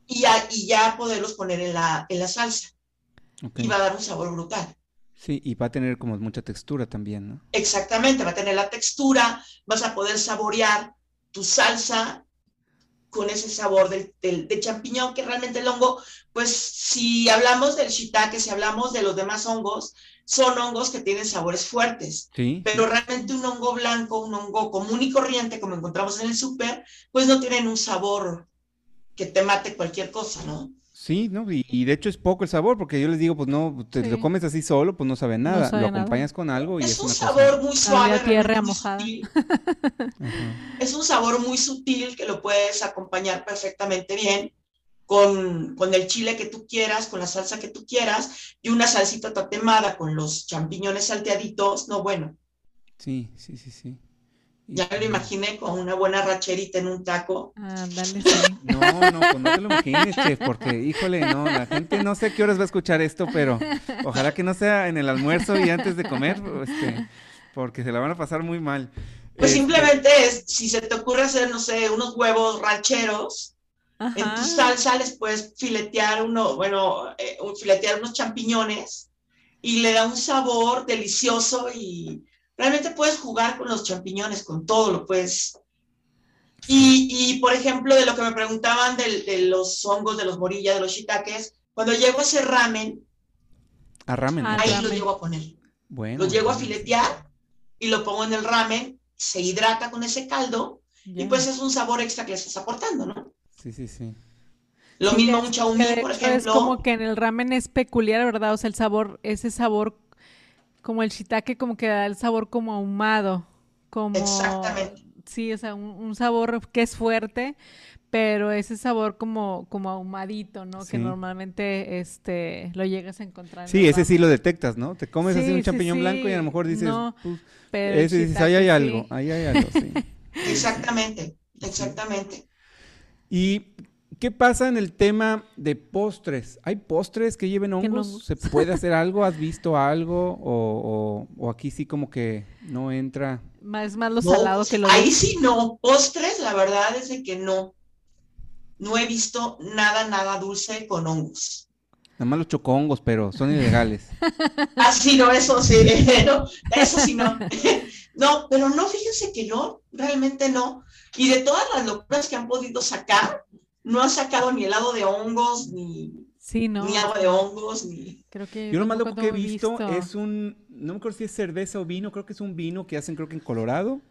y ya, y ya poderlos poner en la, en la salsa. Y va a dar un sabor brutal. Sí, y va a tener como mucha textura también, ¿no? Exactamente, va a tener la textura, vas a poder saborear tu salsa con ese sabor del, del, del champiñón, que realmente el hongo, pues si hablamos del shiitake, si hablamos de los demás hongos, son hongos que tienen sabores fuertes, Sí. pero realmente un hongo blanco, un hongo común y corriente, como encontramos en el súper, pues no tienen un sabor que te mate cualquier cosa, ¿no? Sí, ¿no? Y, y de hecho es poco el sabor, porque yo les digo, pues no, te Sí. lo comes así solo, pues no sabe nada. sabe lo nada. acompañas con algo y es, Es un una sabor cosa. muy suave, a tierra mojada. <laughs> es un sabor muy sutil que lo puedes acompañar perfectamente bien con, con el chile que tú quieras, con la salsa que tú quieras y una salsita tatemada con los champiñones salteaditos. No, bueno, Sí, sí, sí, sí. Ya me lo imaginé con una buena racherita en un taco. Ándale, <laughs> sí. No, no, pues no te lo imagines, chef, porque, híjole, no, la gente no sé a qué horas va a escuchar esto, pero ojalá que no sea en el almuerzo y antes de comer, este, porque se la van a pasar muy mal. Pues Este, simplemente es, si se te ocurre hacer, no sé, unos huevos rancheros, en tu Ajá. salsa les puedes filetear uno, bueno, eh, filetear unos champiñones y le da un sabor delicioso y realmente puedes jugar con los champiñones, con todo lo puedes. Y, y, por ejemplo, de lo que me preguntaban del- de, los hongos, de los morillas, de los shiitakes, cuando llego a hacer ramen, A ramen. Ok. ahí ramen. lo llego a poner. Bueno. Lo llego a bueno. filetear y lo pongo en el ramen, se hidrata con ese caldo y pues es un sabor extra que le estás aportando, ¿no? Sí, sí, sí. Lo Sí, mismo un de por ejemplo. Es como que en el ramen es peculiar, ¿verdad? O sea, el sabor, ese sabor, como el shiitake, como que da el sabor como ahumado, como... Exactamente. Sí, o sea, un, un sabor que es fuerte, pero ese sabor como, como ahumadito, ¿no? Sí. Que normalmente este, lo llegas a encontrar en Sí, ese sí lo detectas, ¿no? Te comes así Sí, un sí, champiñón blanco y a lo mejor dices, No, "Uf", Pero ese dices, ahí hay algo, ahí hay algo, sí. Exactamente, exactamente. ¿Y qué pasa en el tema de postres? ¿Hay postres que lleven ¿Lleven hongos? hongos? ¿Se puede hacer algo? ¿Has visto algo? ¿O, o- o aquí sí como que no entra? Más, más lo No, salado que lo Ahí sí no. Postres, la verdad es de que no. No he visto nada, nada dulce con hongos. Nada más los chocongos, pero son ilegales. <laughs> Ah, sí, no, eso sí, <laughs> no, eso sí no. <laughs> No, pero no, fíjense que no, realmente no. Y de todas las locuras que han podido sacar, no han sacado ni helado de hongos, ni, Sí, ¿no? ni agua de hongos, ni... Creo que Yo lo más loco que he visto es un, no me acuerdo si es cerveza o vino, creo que es un vino que hacen creo que en Colorado.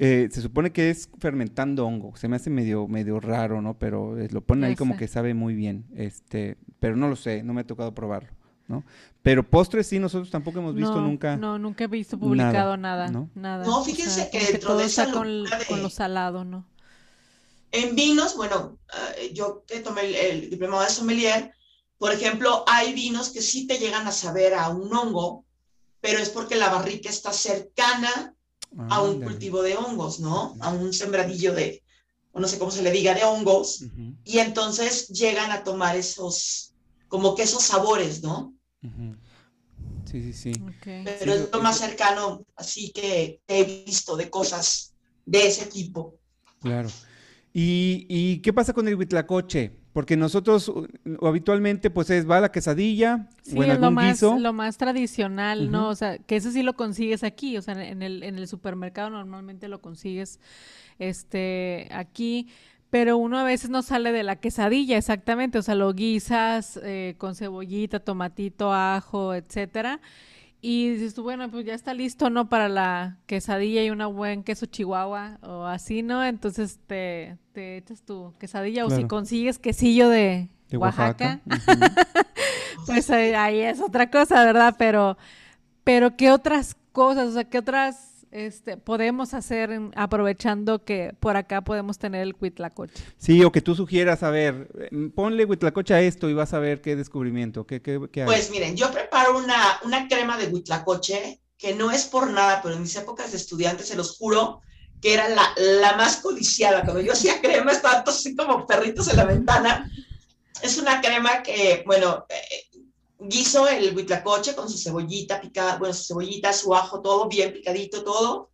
Eh, se supone que es fermentando hongo. Se me hace medio, medio raro, ¿no? Pero eh, lo ponen ahí como que sabe muy bien. Este, pero no lo sé, no me ha tocado probarlo, ¿no? Pero postres sí, nosotros tampoco hemos visto nunca. No, nunca he visto publicado nada. ¿no? Nada. No, fíjense que dentro de esa con, con lo salado, ¿no? En vinos, bueno, eh, yo que tomé el, el diplomado de sommelier, por ejemplo, hay vinos que sí te llegan a saber a un hongo, pero es porque la barrica está cercana a un cultivo de hongos, ¿no? A un sembradillo de, o no sé cómo se le diga, de hongos. Y entonces llegan a tomar esos, como que esos sabores, ¿no? Sí, sí, sí. Pero es lo más cercano, así que he visto de cosas de ese tipo. Claro. ¿Y, y qué pasa con el huitlacoche? Porque nosotros habitualmente pues es va la quesadilla sí, o en algún lo más, lo más tradicional, ¿no? O sea, que eso sí lo consigues aquí, o sea, en el, en el supermercado normalmente lo consigues este aquí, pero uno a veces no sale de la quesadilla exactamente, o sea, lo guisas eh, con cebollita, tomatito, ajo, etcétera, y dices tú, bueno, pues ya está listo, ¿no? Para la quesadilla y una buen queso chihuahua o así, ¿no? Entonces te, te echas tu quesadilla o si consigues quesillo de, Oaxaca, <laughs> pues ahí, es otra cosa, ¿verdad? Pero, pero ¿qué otras cosas, o sea, qué otras este, podemos hacer aprovechando que por acá podemos tener el huitlacoche. Sí, o que tú sugieras, a ver, mm, ponle huitlacoche a esto y vas a ver qué descubrimiento, qué, qué, qué Pues miren, yo preparo una, una crema de huitlacoche que no es por nada, pero en mis épocas de estudiante, se los juro, que era la, la más codiciada. Cuando yo hacía crema, estaban todos así como perritos en la ventana. Es una crema que, bueno, eh, guiso el huitlacoche con su cebollita picada, bueno, su cebollita, su ajo, todo bien picadito, todo.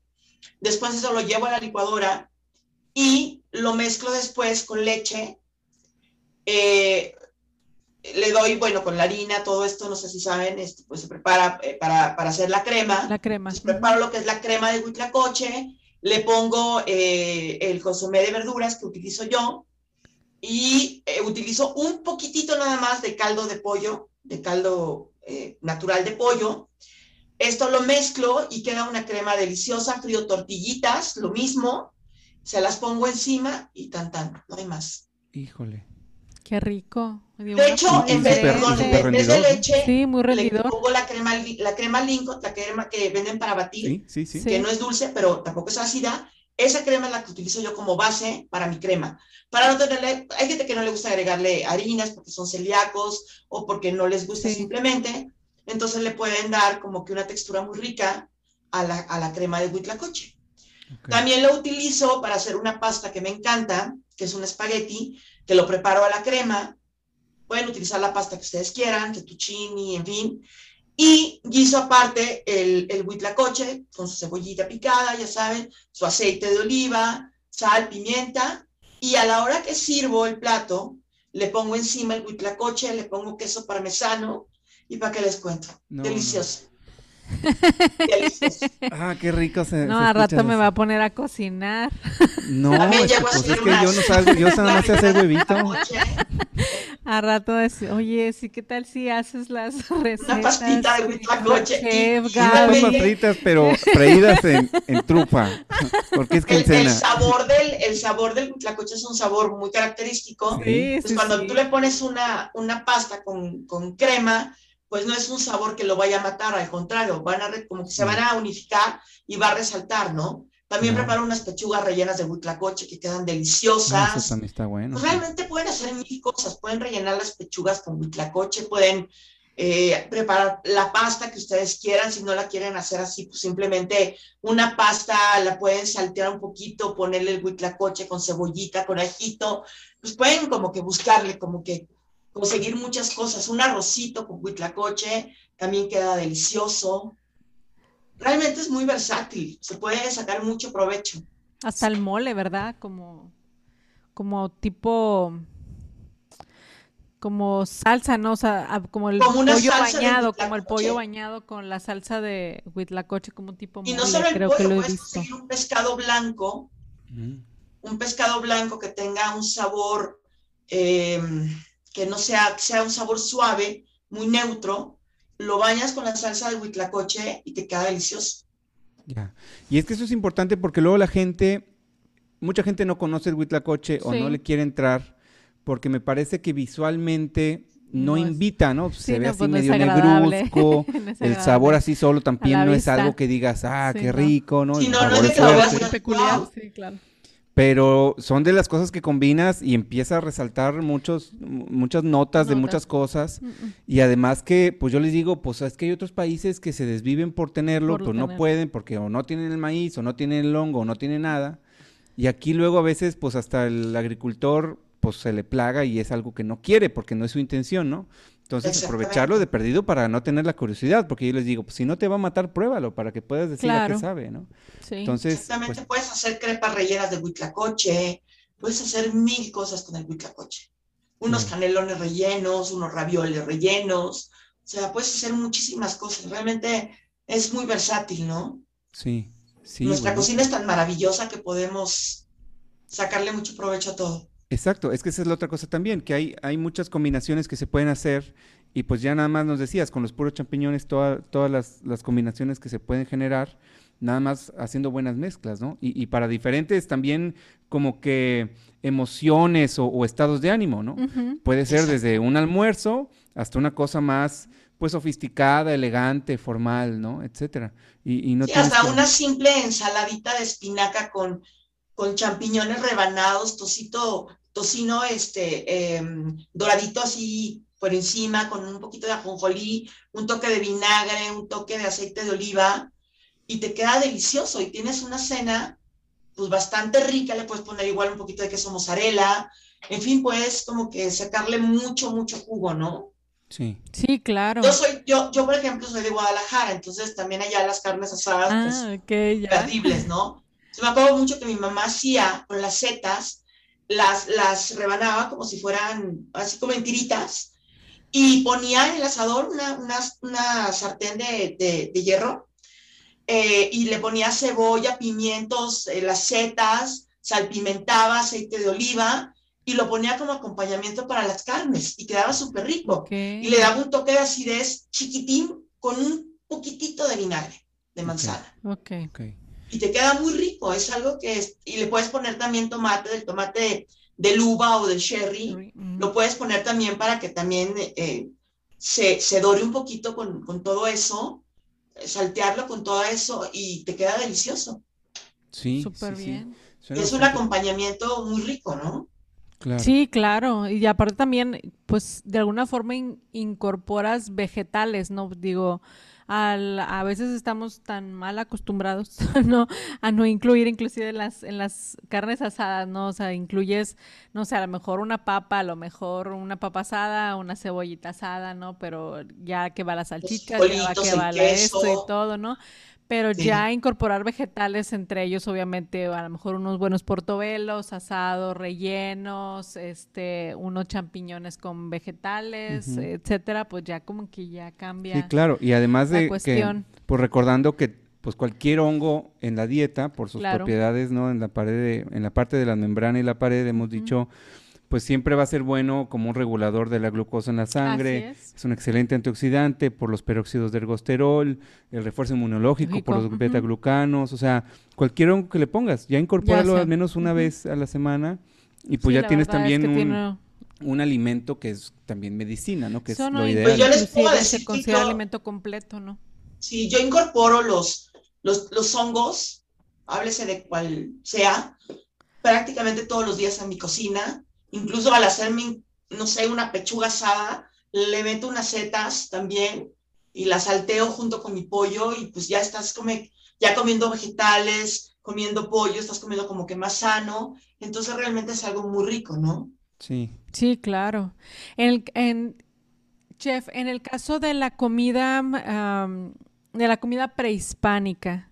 Después eso lo llevo a la licuadora y lo mezclo después con leche. Eh, le doy, bueno, con la harina, todo esto, no sé si saben, este, pues se prepara eh, para, para, hacer la crema. La crema. preparo lo que es la crema de huitlacoche, le pongo eh, el consomé de verduras que utilizo yo y utilizo un poquitito nada más de caldo de pollo de caldo eh, natural de pollo. Esto lo mezclo y queda una crema deliciosa, frío tortillitas, lo mismo, se las pongo encima y tan tan, no hay más. Híjole. Qué rico. De hecho, en vez, de leche, sí, muy le pongo la crema, la crema Lincoln, la crema que venden para batir, que no es dulce, pero tampoco es ácida, esa crema es la que utilizo yo como base para mi crema. Para no tenerle, hay gente que no le gusta agregarle harinas porque son celíacos o porque no les gusta simplemente. Entonces le pueden dar como que una textura muy rica a la, a la crema de huitlacoche. También lo utilizo para hacer una pasta que me encanta, que es un espagueti, que lo preparo a la crema. Pueden utilizar la pasta que ustedes quieran, fettuccini, en fin. Y guiso aparte el, el huitlacoche con su cebollita picada, ya saben, su aceite de oliva, sal, pimienta. Y a la hora que sirvo el plato, le pongo encima el huitlacoche, le pongo queso parmesano y para qué les cuento. Delicioso. <laughs> ah, qué rico se No, a rato me va a poner a cocinar. No, pues, pues es que yo no salgo, yo nada más <laughs> sé hacer huevito. A rato es, oye, sí, ¿qué tal si haces las recetas? Una pastita de huitlacoche. Unas fritas, pero <laughs> freídas en, en, trufa, porque es. El, el, sabor del, el sabor del huitlacoche es un sabor muy característico. Sí, pues cuando tú le pones una, una pasta con, con crema, pues no es un sabor que lo vaya a matar, al contrario, van a, como que se van a unificar y va a resaltar, ¿no? También preparo unas pechugas rellenas de huitlacoche que quedan deliciosas. Eso también está bueno. Pues realmente pueden hacer mil cosas. Pueden rellenar las pechugas con huitlacoche, pueden eh, preparar la pasta que ustedes quieran. Si no la quieren hacer así, pues simplemente una pasta la pueden saltear un poquito, ponerle el huitlacoche con cebollita, con ajito. Pues pueden como que buscarle, como que conseguir muchas cosas. Un arrocito con huitlacoche también queda delicioso realmente es muy versátil, se puede sacar mucho provecho. Hasta el mole, ¿verdad? Como, como tipo, como salsa, ¿no? O sea, como el pollo bañado, como el pollo bañado con la salsa de huitlacoche, como tipo mole. Y no solo el creo pollo, que lo he visto. un pescado blanco, mm. un pescado blanco que tenga un sabor, eh, que no sea, sea un sabor suave, muy neutro, lo bañas con la salsa de huitlacoche y te queda delicioso. Ya. Y es que eso es importante porque luego la gente, mucha gente no conoce el huitlacoche o no Sí. le quiere entrar porque me parece que visualmente no, invita, ¿no? Sí, Se ve no, así pues medio negruzco, <laughs> No el sabor así solo también no es algo que digas, ah, Sí, qué rico, ¿no? Sí, El no, no es sabor es que peculiar, sí, claro. Pero son de las cosas que combinas y empieza a resaltar muchos, muchas notas, de muchas cosas. Y además que, pues yo les digo, pues es que hay otros países que se desviven por tenerlo, Por pues no pueden porque o no tienen el maíz, o no tienen el hongo, o no tienen nada. Y aquí luego a veces, pues hasta el agricultor, pues se le plaga y es algo que no quiere porque no es su intención, ¿no? Entonces aprovecharlo de perdido para no tener la curiosidad, porque yo les digo, pues si no te va a matar, pruébalo para que puedas decir a Claro. qué sabe, ¿no? Sí. Entonces, Exactamente, pues, puedes hacer crepas rellenas de huitlacoche, puedes hacer mil cosas con el huitlacoche. Unos Claro. canelones rellenos, unos ravioles rellenos, o sea, puedes hacer muchísimas cosas. Realmente es muy versátil, ¿no? sí, sí. Nuestra bueno. cocina es tan maravillosa que podemos sacarle mucho provecho a todo. Exacto, es que esa es la otra cosa también, que hay, hay muchas combinaciones que se pueden hacer y pues ya nada más nos decías, con los puros champiñones, toda- todas las, las combinaciones que se pueden generar, nada más haciendo buenas mezclas, ¿no? Y, y para diferentes también como que emociones o, o estados de ánimo, ¿no? Puede ser desde un almuerzo hasta una cosa más pues sofisticada, elegante, formal, ¿no? Etcétera. Y, y no Sí, hasta que- una simple ensaladita de espinaca con, con champiñones rebanados, tocito, tocino este, em, doradito así por encima, con un poquito de ajonjolí, un toque de vinagre, un toque de aceite de oliva, y te queda delicioso. Y tienes una cena, pues bastante rica, le puedes poner igual un poquito de queso mozzarella, en fin, puedes como que sacarle mucho, mucho jugo, ¿no? Sí, Sí, claro. Yo soy, yo, yo por ejemplo, soy de Guadalajara, entonces también allá las carnes asadas, pues, Ah, ok, ya. imperdibles, ¿no? Yo me acuerdo mucho que mi mamá hacía con las setas, las, las rebanaba como si fueran así como en tiritas y ponía en el asador una, una, una sartén de, de, de hierro eh, y le ponía cebolla, pimientos, eh, las setas, salpimentaba, aceite de oliva y lo ponía como acompañamiento para las carnes y quedaba súper rico. Y le daba un toque de acidez chiquitín con un poquitito de vinagre de manzana Ok. ok. Y te queda muy rico. Es algo que es, y le puedes poner también tomate, del tomate del uva o del cherry. Mm. Lo puedes poner también para que también eh, se, se dore un poquito con, con todo eso, eh, saltearlo con todo eso y te queda delicioso. Sí, Súper sí, bien. Es un acompañamiento muy rico, ¿no? claro. Sí, claro. Y aparte también, pues de alguna forma in- incorporas vegetales, ¿no? Digo, al, a veces estamos tan mal acostumbrados, <laughs> ¿no? A no incluir inclusive en las, en las carnes asadas, ¿no? O sea, incluyes, no sé, a lo mejor una papa, a lo mejor una papa asada, una cebollita asada, ¿no? Pero ya que va la salchicha, ya va que va la esto y todo, ¿no? Pero Sí. ya incorporar vegetales, entre ellos obviamente a lo mejor unos buenos portobelos, asados, rellenos, este, unos champiñones con vegetales, etcétera, pues ya como que ya cambia. Sí, claro, y además de que, cuestión. pues recordando que pues cualquier hongo en la dieta, por sus Claro. propiedades, ¿no? En la pared, de- en la parte de la membrana y la pared, hemos dicho, pues siempre va a ser bueno como un regulador de la glucosa en la sangre. Así es. un excelente antioxidante por los peróxidos de ergosterol, el refuerzo inmunológico por los beta-glucanos, o sea, cualquier hongo que le pongas, ya incorpóralo al menos una vez a la semana y pues Sí, ya tienes es también que un, tiene- un alimento que es también medicina, ¿no? Que es lo ideal. Pues yo les puedo decir se que considera yo- alimento completo, ¿no? Si yo incorporo los, los, los hongos, háblese de cual sea, prácticamente todos los días en mi cocina, incluso al hacerme, no sé, una pechuga asada, le meto unas setas también y las salteo junto con mi pollo y pues ya estás come, ya comiendo vegetales, comiendo pollo, estás comiendo como que más sano, entonces realmente es algo muy rico, ¿no? Sí. Sí, claro. En, el- en- chef, en el caso de la comida, de la comida prehispánica,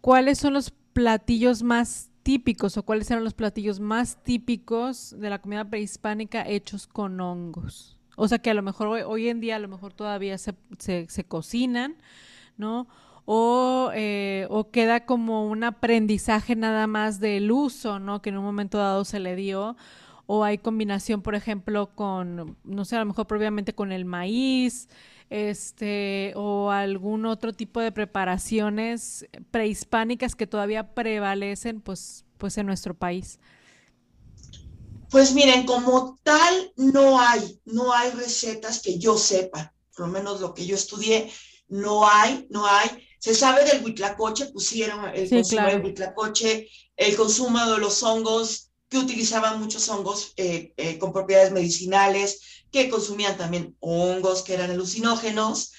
¿cuáles son los platillos más típicos o cuáles eran los platillos más típicos de la comida prehispánica hechos con hongos? O sea que a lo mejor hoy, en día a lo mejor todavía se, se- se cocinan, ¿no? O, eh, o queda como un aprendizaje nada más del uso, ¿no? Que en un momento dado se le dio o hay combinación, por ejemplo, con, no sé, a lo mejor previamente con el maíz, este, o algún otro tipo de preparaciones prehispánicas que todavía prevalecen, pues, pues en nuestro país. Pues miren, como tal, no hay, no hay recetas que yo sepa, por lo menos lo que yo estudié, no hay, no hay. Se sabe del huitlacoche, pusieron el consumo del huitlacoche, el consumo de los hongos, que utilizaban muchos hongos eh, eh, con propiedades medicinales, que consumían también hongos que eran alucinógenos,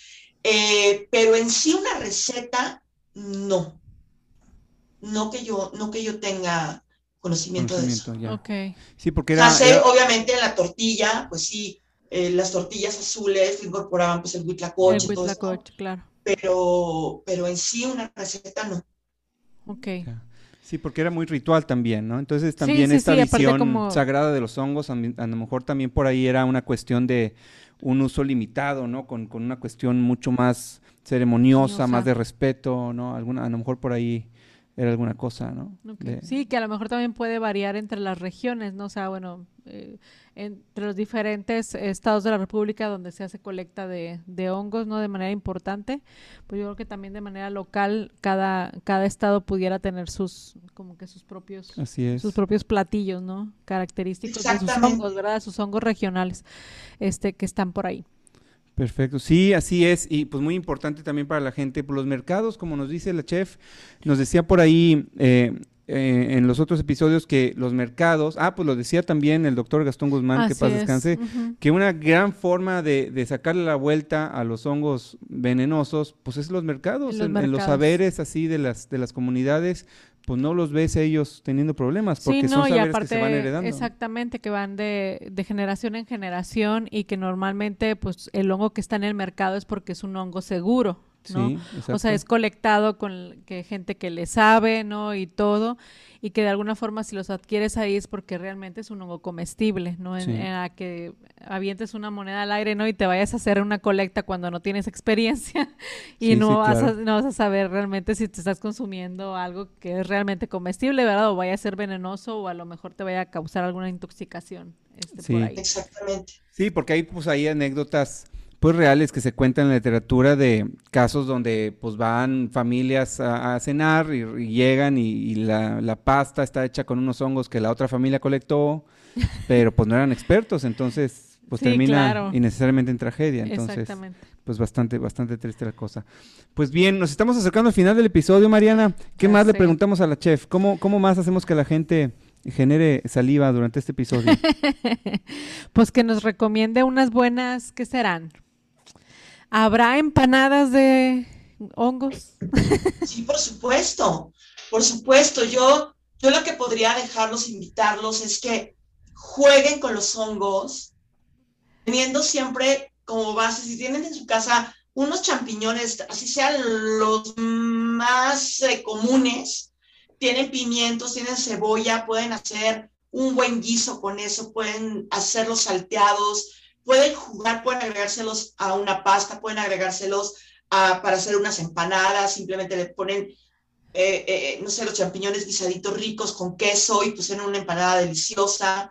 eh, pero en sí una receta, no. No que yo, no que yo tenga conocimiento, de eso. Sí, porque era, obviamente en la tortilla, pues sí, las tortillas azules incorporaban pues el huitlacoche. El huitlacoche, claro. Pero, pero en sí una receta no. Ok. Sí, porque era muy ritual también, ¿no? Entonces también esta visión sagrada de los hongos, a, lo mejor también por ahí era una cuestión de un uso limitado, ¿no? Con, una cuestión mucho más ceremoniosa, más de respeto, ¿no? Alguna, a lo mejor por ahí era alguna cosa, ¿no? Sí, que a lo mejor también puede variar entre las regiones, ¿no? O sea, bueno, eh, entre los diferentes estados de la República donde se hace colecta de, hongos, ¿no? De manera importante, pues yo creo que también de manera local cada, cada estado pudiera tener sus, como que sus propios, sus propios platillos, ¿no? Característicos de sus hongos, ¿verdad? Sus hongos regionales, este, que están por ahí. Perfecto, sí, así es, y pues muy importante también para la gente, por pues, los mercados, como nos dice la chef, nos decía por ahí, eh, eh, en los otros episodios que los mercados, ah, pues lo decía también el doctor Gastón Guzmán, que paz descanse, que una gran forma de, sacarle la vuelta a los hongos venenosos, pues es los mercados, en los, saberes así de las, de las comunidades, pues no los ves a ellos teniendo problemas, porque son saberes que se van heredando. Exactamente, que van de, de, generación en generación y que normalmente pues el hongo que está en el mercado es porque es un hongo seguro, ¿no? o sea, es colectado con que gente que le sabe, ¿no? Y todo, y que de alguna forma si los adquieres ahí es porque realmente es un hongo comestible, ¿no? En, a que avientes una moneda al aire, ¿no? Y te vayas a hacer una colecta cuando no tienes experiencia <laughs> y no, vas a, no vas a saber realmente si te estás consumiendo algo que es realmente comestible, ¿verdad? O vaya a ser venenoso o a lo mejor te vaya a causar alguna intoxicación. Este, por ahí. Exactamente. Sí, porque hay pues hay anécdotas pues reales que se cuentan en la literatura de casos donde pues van familias a, cenar y, llegan y, la, pasta está hecha con unos hongos que la otra familia colectó, <laughs> pero pues no eran expertos, entonces pues termina innecesariamente en tragedia, entonces pues bastante bastante triste la cosa. Pues bien, nos estamos acercando al final del episodio, Mariana. ¿Qué más le preguntamos a la chef? ¿Cómo cómo más hacemos que la gente genere saliva durante este episodio? <laughs> pues que nos recomiende unas buenas, ¿qué serán? ¿Habrá empanadas de hongos? <laughs> Sí, por supuesto, por supuesto. Yo, yo lo que podría dejarlos, invitarlos, es que jueguen con los hongos, teniendo siempre como base, si tienen en su casa unos champiñones, así sean los más eh, comunes, tienen pimientos, tienen cebolla, pueden hacer un buen guiso con eso, pueden hacerlos salteados, pueden jugar, pueden agregárselos a una pasta, pueden agregárselos a, para hacer unas empanadas, simplemente le ponen, eh, eh, no sé, los champiñones guisaditos ricos con queso y pues en una empanada deliciosa.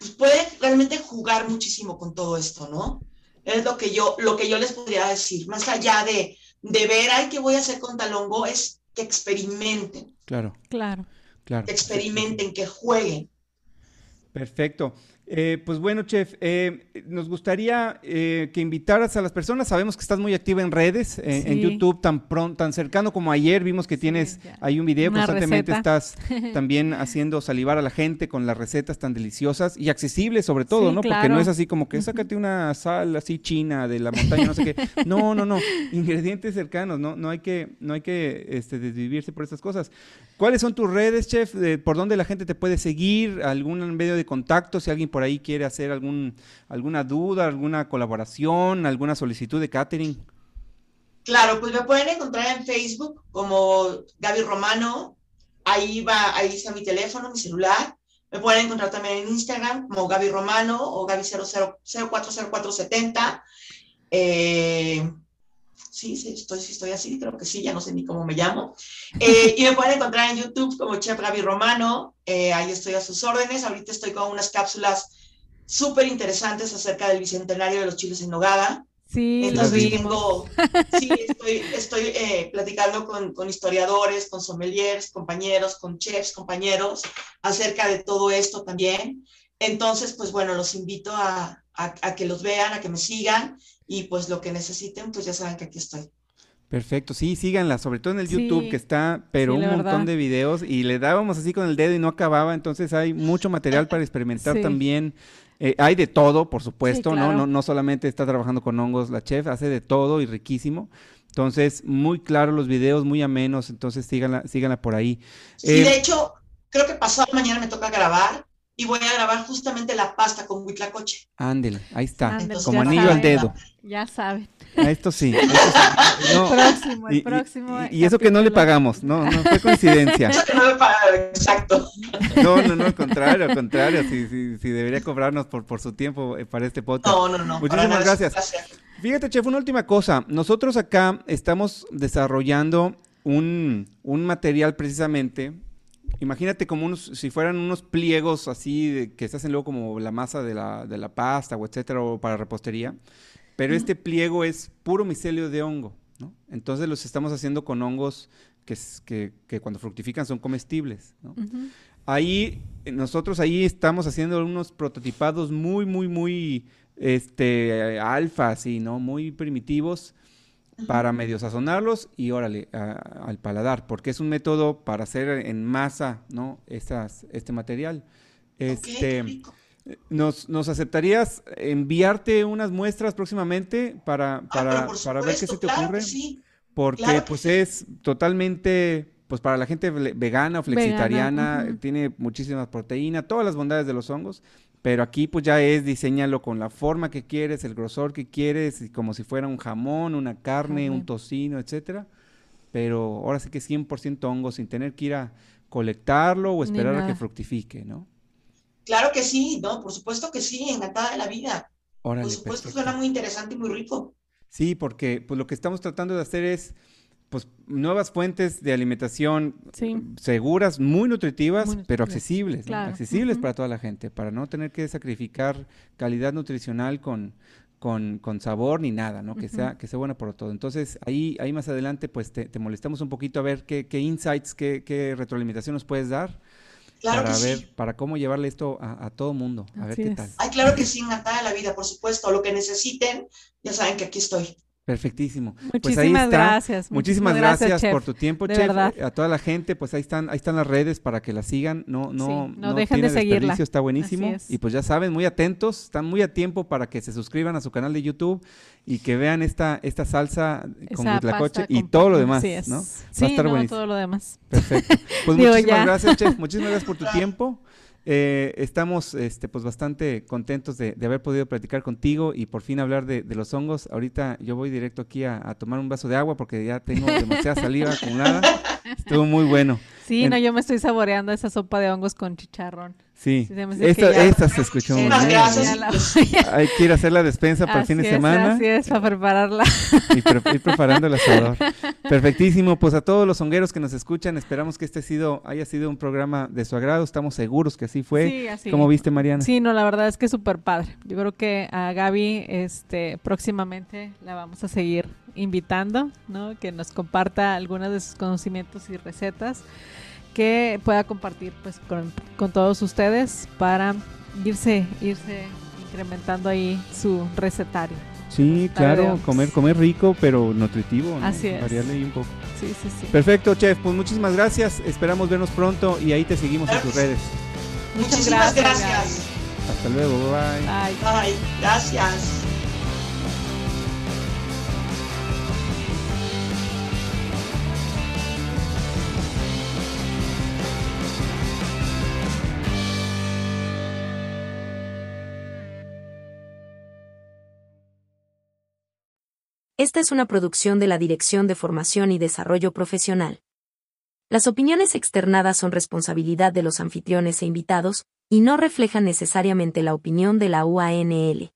Pues pueden realmente jugar muchísimo con todo esto, ¿no? Es lo que yo, lo que yo les podría decir, más allá de, de ver, ay, ¿qué voy a hacer con talongo? Es que experimenten. Claro. Claro. Claro. Que experimenten, que jueguen. Perfecto. Eh, pues bueno, chef, eh, nos gustaría eh, que invitaras a las personas. Sabemos que estás muy activa en redes, en YouTube, tan pronto, tan cercano como ayer. Vimos que tienes ahí un video, constantemente estás <laughs> también haciendo salivar a la gente con las recetas tan deliciosas y accesibles sobre todo, ¿no? Porque no es así como que sácate una sal así china de la montaña, no sé qué. <laughs> No, no, no. Ingredientes cercanos, no, no hay que, no hay que este, desvivirse por estas cosas. ¿Cuáles son tus redes, chef? ¿Por dónde la gente te puede seguir? ¿Algún medio de contacto? Si alguien por ahí quiere hacer algún, alguna duda, alguna colaboración, alguna solicitud de catering. Claro, pues me pueden encontrar en Facebook como Gaby Romano. Ahí va, ahí está mi teléfono, mi celular. Me pueden encontrar también en Instagram como Gaby Romano o Gaby 040470. Eh, Sí, sí, estoy, sí, estoy así, creo que sí, ya no sé ni cómo me llamo. Eh, y me pueden encontrar en YouTube como Chef Gaby Romano, eh, ahí estoy a sus órdenes. Ahorita estoy con unas cápsulas súper interesantes acerca del bicentenario de los chiles en nogada. Sí, Entonces tengo, sí, estoy, estoy eh, platicando con, con historiadores, con sommeliers, compañeros, con chefs, compañeros, acerca de todo esto también. Entonces, pues bueno, los invito a, a, a que los vean, a que me sigan y pues lo que necesiten, pues ya saben que aquí estoy. Perfecto, sí, síganla, sobre todo en el Sí, YouTube que está, pero sí, un montón verdad. de videos y le dábamos así con el dedo y no acababa, entonces hay mucho material para experimentar Sí. también. Eh, hay de todo, por supuesto, ¿no? claro. ¿no? No solamente está trabajando con hongos la chef, hace de todo y riquísimo. Entonces, muy claro los videos, muy amenos, entonces síganla, síganla por ahí. Sí, Eh, de hecho, creo que pasado mañana me toca grabar y voy a grabar justamente la pasta con huitlacoche. Ándele, ahí está, Ándele, como ya anillo al saben. dedo. Ya saben. A esto sí. esto sí. No, próximo, el y- próximo. y, y eso que no le pagamos, no, no fue coincidencia. <laughs> Eso que no me pagan, exacto. No, no, no, al contrario, al contrario, sí, sí, sí, debería cobrarnos por, por su tiempo eh, para este podcast. No, no, no. Muchísimas gracias. Fíjate, chef, una última cosa. Nosotros acá estamos desarrollando un, un material precisamente. Imagínate como unos, si fueran unos pliegos así de- que se hacen luego como la masa de la, de la pasta o etcétera, o para repostería. Pero este pliego es puro micelio de hongo, ¿no? Entonces los estamos haciendo con hongos que, que, que cuando fructifican son comestibles. Ahí, nosotros ahí estamos haciendo unos prototipados muy, muy, muy, este, alfa, así, ¿no? Muy primitivos para medio sazonarlos y órale, a- al paladar, porque es un método para hacer en masa, ¿no? Estas, este material. Este. ¿nos, nos aceptarías enviarte unas muestras próximamente para, Ah, para, para ver qué se te claro que ocurre? sí. Porque Claro que pues sí. es totalmente, pues para la gente ve- vegana o flexitariana, tiene muchísimas proteínas, todas las bondades de los hongos, pero aquí pues ya es diseñalo con la forma que quieres, el grosor que quieres, y como si fuera un jamón, una carne, un tocino, etcétera. Pero ahora sí que 100% hongo sin tener que ir a colectarlo o esperar a que fructifique, ¿no? Claro que sí, no, por supuesto que sí, encantada de la vida. Órale, Por supuesto, perfecto. suena muy interesante y muy rico. Sí, porque pues lo que estamos tratando de hacer es pues nuevas fuentes de alimentación Sí. seguras, muy nutritivas, Muy pero accesibles, Accesibles para toda la gente, para no tener que sacrificar calidad nutricional con, con, con sabor ni nada, ¿no? Que sea, que sea buena por todo. Entonces, ahí, ahí más adelante, pues te, te molestamos un poquito a ver qué, qué insights, qué, qué retroalimentación nos puedes dar Claro para que ver, sí. para cómo llevarle esto a, a todo mundo, a ver qué es. tal. Ay, claro que sí, encantada de la vida, por supuesto. Lo que necesiten, ya saben que aquí estoy. Perfectísimo. Pues ahí Muchísimas está. gracias. Muchísimas gracias, por tu tiempo, de chef. verdad. A toda la gente, pues ahí están, ahí están las redes para que la sigan. No, no, no dejen tiene de seguirla. está buenísimo. Es. Y pues ya saben, muy atentos, están muy a tiempo para que se suscriban a su canal de YouTube y que vean esta, esta salsa con pasta y todo lo demás, así es. ¿no? Sí, Va a estar no, buenísimo. todo lo demás. Perfecto. <laughs> Pues Digo, muchísimas ya. gracias, chef. Muchísimas gracias por tu tiempo. Eh, estamos este, pues bastante contentos de, de haber podido platicar contigo y por fin hablar de, de los hongos. Ahorita yo voy directo aquí a, a tomar un vaso de agua porque ya tengo demasiada saliva acumulada. <laughs> Estuvo muy bueno. Sí, En- no, yo me estoy saboreando esa sopa de hongos con chicharrón. Sí, esta, ya- esta se escuchó muy bien. pues, <laughs> Hay que ir a hacer la despensa para el fin de Así es, semana Así es, para prepararla. y pre- ir preparando el asador. <laughs> Perfectísimo. Pues a todos los hongueros que nos escuchan, esperamos que este sido, haya sido un programa de su agrado. Estamos seguros que así fue. Sí, así. ¿Cómo viste, Mariana? Sí, no, la verdad es que es súper padre. Yo creo que a Gaby este, próximamente la vamos a seguir invitando, ¿no? Que nos comparta algunos de sus conocimientos y recetas que pueda compartir pues con, con todos ustedes para irse, irse incrementando ahí su recetario. Sí, claro, comer, comer rico, pero nutritivo, ¿no? Así es. Variarle ahí un poco. Sí, sí, sí. Perfecto, chef. Pues muchísimas gracias. Esperamos vernos pronto y ahí te seguimos en tus redes. Muchas muchísimas gracias, gracias. Hasta luego, bye. Ay, Ay, gracias. Esta es una producción de la Dirección de Formación y Desarrollo Profesional. Las opiniones externadas son responsabilidad de los anfitriones e invitados, y no reflejan necesariamente la opinión de la UANL.